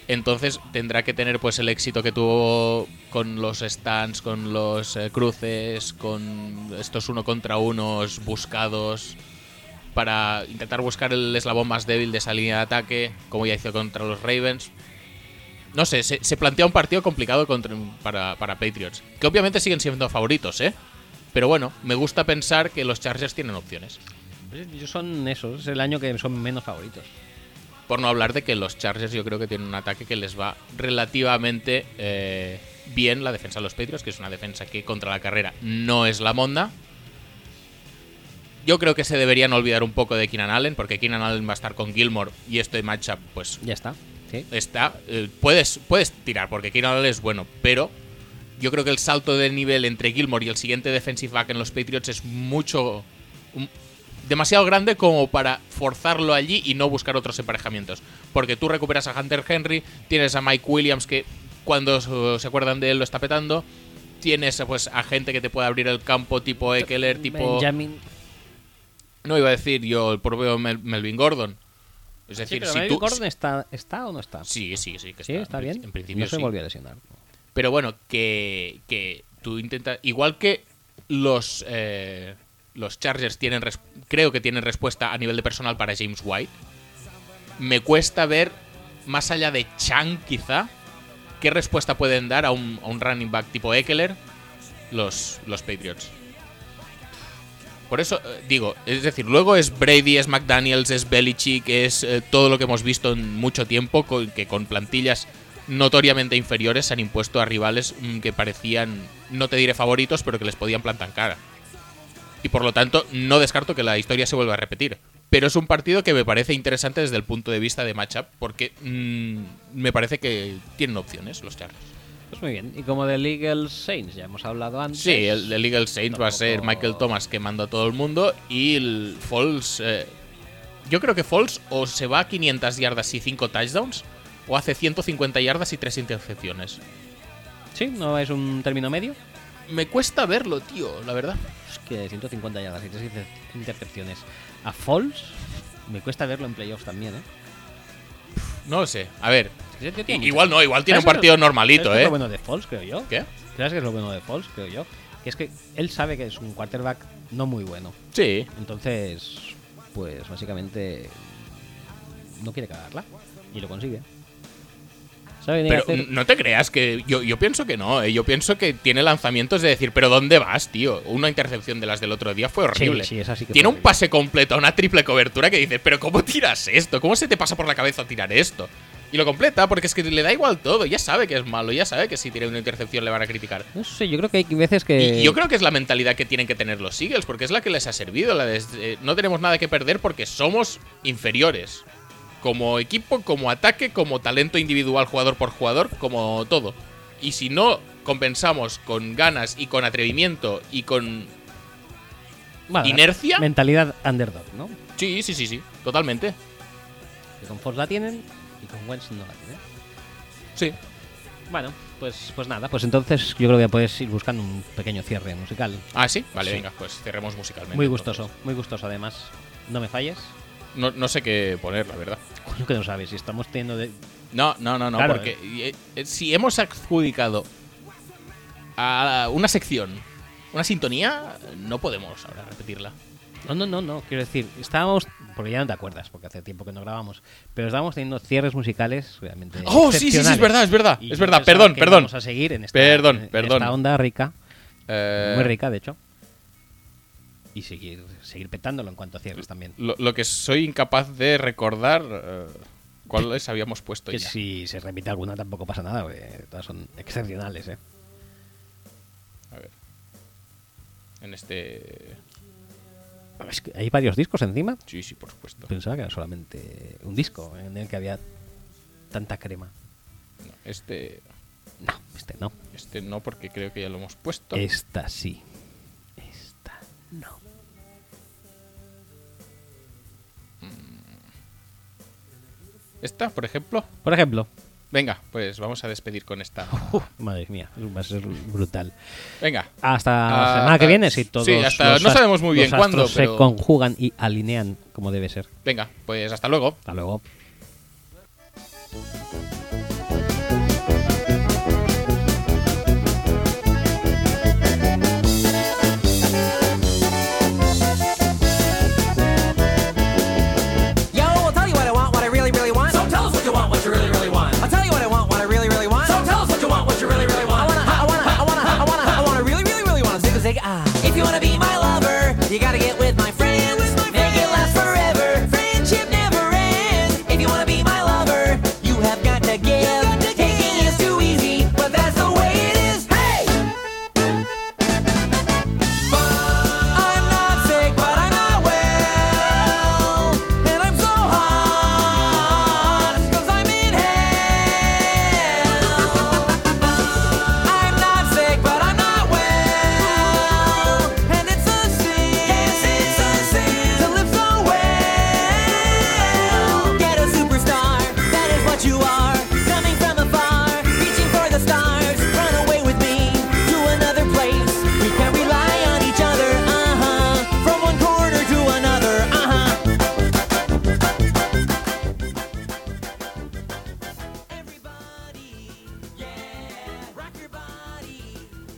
Entonces tendrá que tener pues el éxito que tuvo con los stands, con los eh, cruces, con estos uno contra unos buscados para intentar buscar el eslabón más débil de esa línea de ataque, como ya hizo contra los Ravens. No sé, se, se plantea un partido complicado contra, para, para Patriots, que obviamente siguen siendo favoritos, ¿eh? Pero bueno, me gusta pensar que los Chargers tienen opciones. Ellos son esos, es el año que son menos favoritos. Por no hablar de que los Chargers yo creo que tienen un ataque que les va relativamente eh, bien la defensa de los Patriots, que es una defensa que contra la carrera no es la monda. Yo creo que se deberían olvidar un poco de Keenan Allen, porque Keenan Allen va a estar con Gilmore y este matchup pues Ya está. Sí. está. eh, puedes, puedes tirar, porque Keenan Allen es bueno, pero yo creo que el salto de nivel entre Gilmore y el siguiente defensive back en los Patriots es mucho. un- demasiado grande como para forzarlo allí y no buscar otros emparejamientos. Porque tú recuperas a Hunter Henry, tienes a Mike Williams que cuando se acuerdan de él lo está petando. Tienes pues a gente que te puede abrir el campo tipo Eckler, tipo. Benjamin. No iba a decir yo el propio Mel- Melvin Gordon. Es Sí, decir, pero si tú. Gordon está, ¿está o no está? Sí, sí, sí. Que Sí, está En bien. En principio no se sí. volvió a lesionar. Pero bueno, que, que tú intentas. Igual que los, eh, los Chargers tienen. res- Creo que tienen respuesta a nivel de personal para James White. Me cuesta ver, más allá de Chang, quizá, qué respuesta pueden dar a un, a un running back tipo Eckler los, los Patriots. Por eso eh, digo, es decir, luego es Brady, es McDaniels, es Belichick, es eh, todo lo que hemos visto en mucho tiempo, con- que con plantillas notoriamente inferiores se han impuesto a rivales mm, que parecían, no te diré favoritos, pero que les podían plantar cara. Y por lo tanto, no descarto que la historia se vuelva a repetir. Pero es un partido que me parece interesante desde el punto de vista de matchup, porque mm, me parece que tienen opciones los Chargers. Pues muy bien. Y como de Legal Saints ya hemos hablado antes. Sí, el de Legal Saints va a ser Michael Thomas quemando a todo el mundo y el Falls. eh, yo creo que Falls o se va a 500 yardas y 5 touchdowns o hace 150 yardas y 3 intercepciones. Sí, no es un término medio. Me cuesta verlo, tío, la verdad. Es que 150 yardas y 3 intercepciones a Falls. Me cuesta verlo en playoffs también, ¿eh? No lo sé. A ver. Que tiene igual no, igual tiene un ¿Sabes partido lo- normalito, ¿sabes qué es ¿eh? lo bueno de Falls, creo yo? ¿Qué? ¿Sabes qué es lo bueno de Falls, creo yo? Que es que él sabe que es un quarterback no muy bueno. Sí. Entonces, pues básicamente no quiere cagarla y lo consigue. ¿Sabe venir a Pero no te creas que. Yo, yo pienso que no, ¿eh? Yo pienso que tiene lanzamientos de decir, ¿pero dónde vas, tío? Una intercepción de las del otro día fue horrible. Sí, sí, esa sí que Tiene un horrible. pase completo una triple cobertura que dices, ¿pero cómo tiras esto? ¿Cómo se te pasa por la cabeza tirar esto? Y lo completa porque es que le da igual todo. Ya sabe que es malo, ya sabe que si tiene una intercepción le van a criticar. No sé, yo creo que hay veces que. Y yo creo que es la mentalidad que tienen que tener los Eagles, porque es la que les ha servido. La de, eh, no tenemos nada que perder porque somos inferiores. Como equipo, como ataque, como talento individual, jugador por jugador, como todo. Y si no compensamos con ganas y con atrevimiento y con... ¿Inercia? Mentalidad underdog, ¿no? Sí, sí, sí, sí, totalmente. Que con Force la tienen y con Wentz no la tienen. Sí. Bueno, pues, pues nada, pues entonces yo creo que puedes ir buscando un pequeño cierre musical. Ah, sí, vale, Sí. venga, pues cerremos musicalmente. Muy entonces. gustoso, muy gustoso además. No me falles. No, no sé qué poner, la verdad. Coño que no sabes, si estamos teniendo de... No, no, no, no, Claro, porque eh, eh, si hemos adjudicado a una sección una sintonía, no podemos ahora repetirla. No, no, no, no, quiero decir, estábamos, porque ya no te acuerdas, porque hace tiempo que no grabamos, pero estábamos teniendo cierres musicales realmente Oh, sí, sí, sí, es verdad, es verdad, Y es verdad, perdón, que perdón. Vamos a seguir en esta, Perdón, en- en perdón. esta onda rica, Eh, muy rica, de hecho. Y seguir, seguir petándolo en cuanto a cierres también. Lo, lo que soy incapaz de recordar eh, cuáles habíamos puesto Que ya. si se repite alguna tampoco pasa nada, porque todas son excepcionales, ¿eh? A ver. En este. Es que hay varios discos encima. Sí, sí, por supuesto. Pensaba que era solamente un disco en el que había tanta crema. No, este. No, este no. Este no, porque creo que ya lo hemos puesto. Esta sí. Esta no. Esta, por ejemplo. Por ejemplo. Venga, pues vamos a despedir con esta. Madre mía, va a ser brutal. Venga. Hasta la ah, semana que ah, viene, si todos. Sí, hasta, no sabemos muy bien cuándo. Se conjugan y alinean como debe ser. Venga, pues hasta luego. Hasta luego.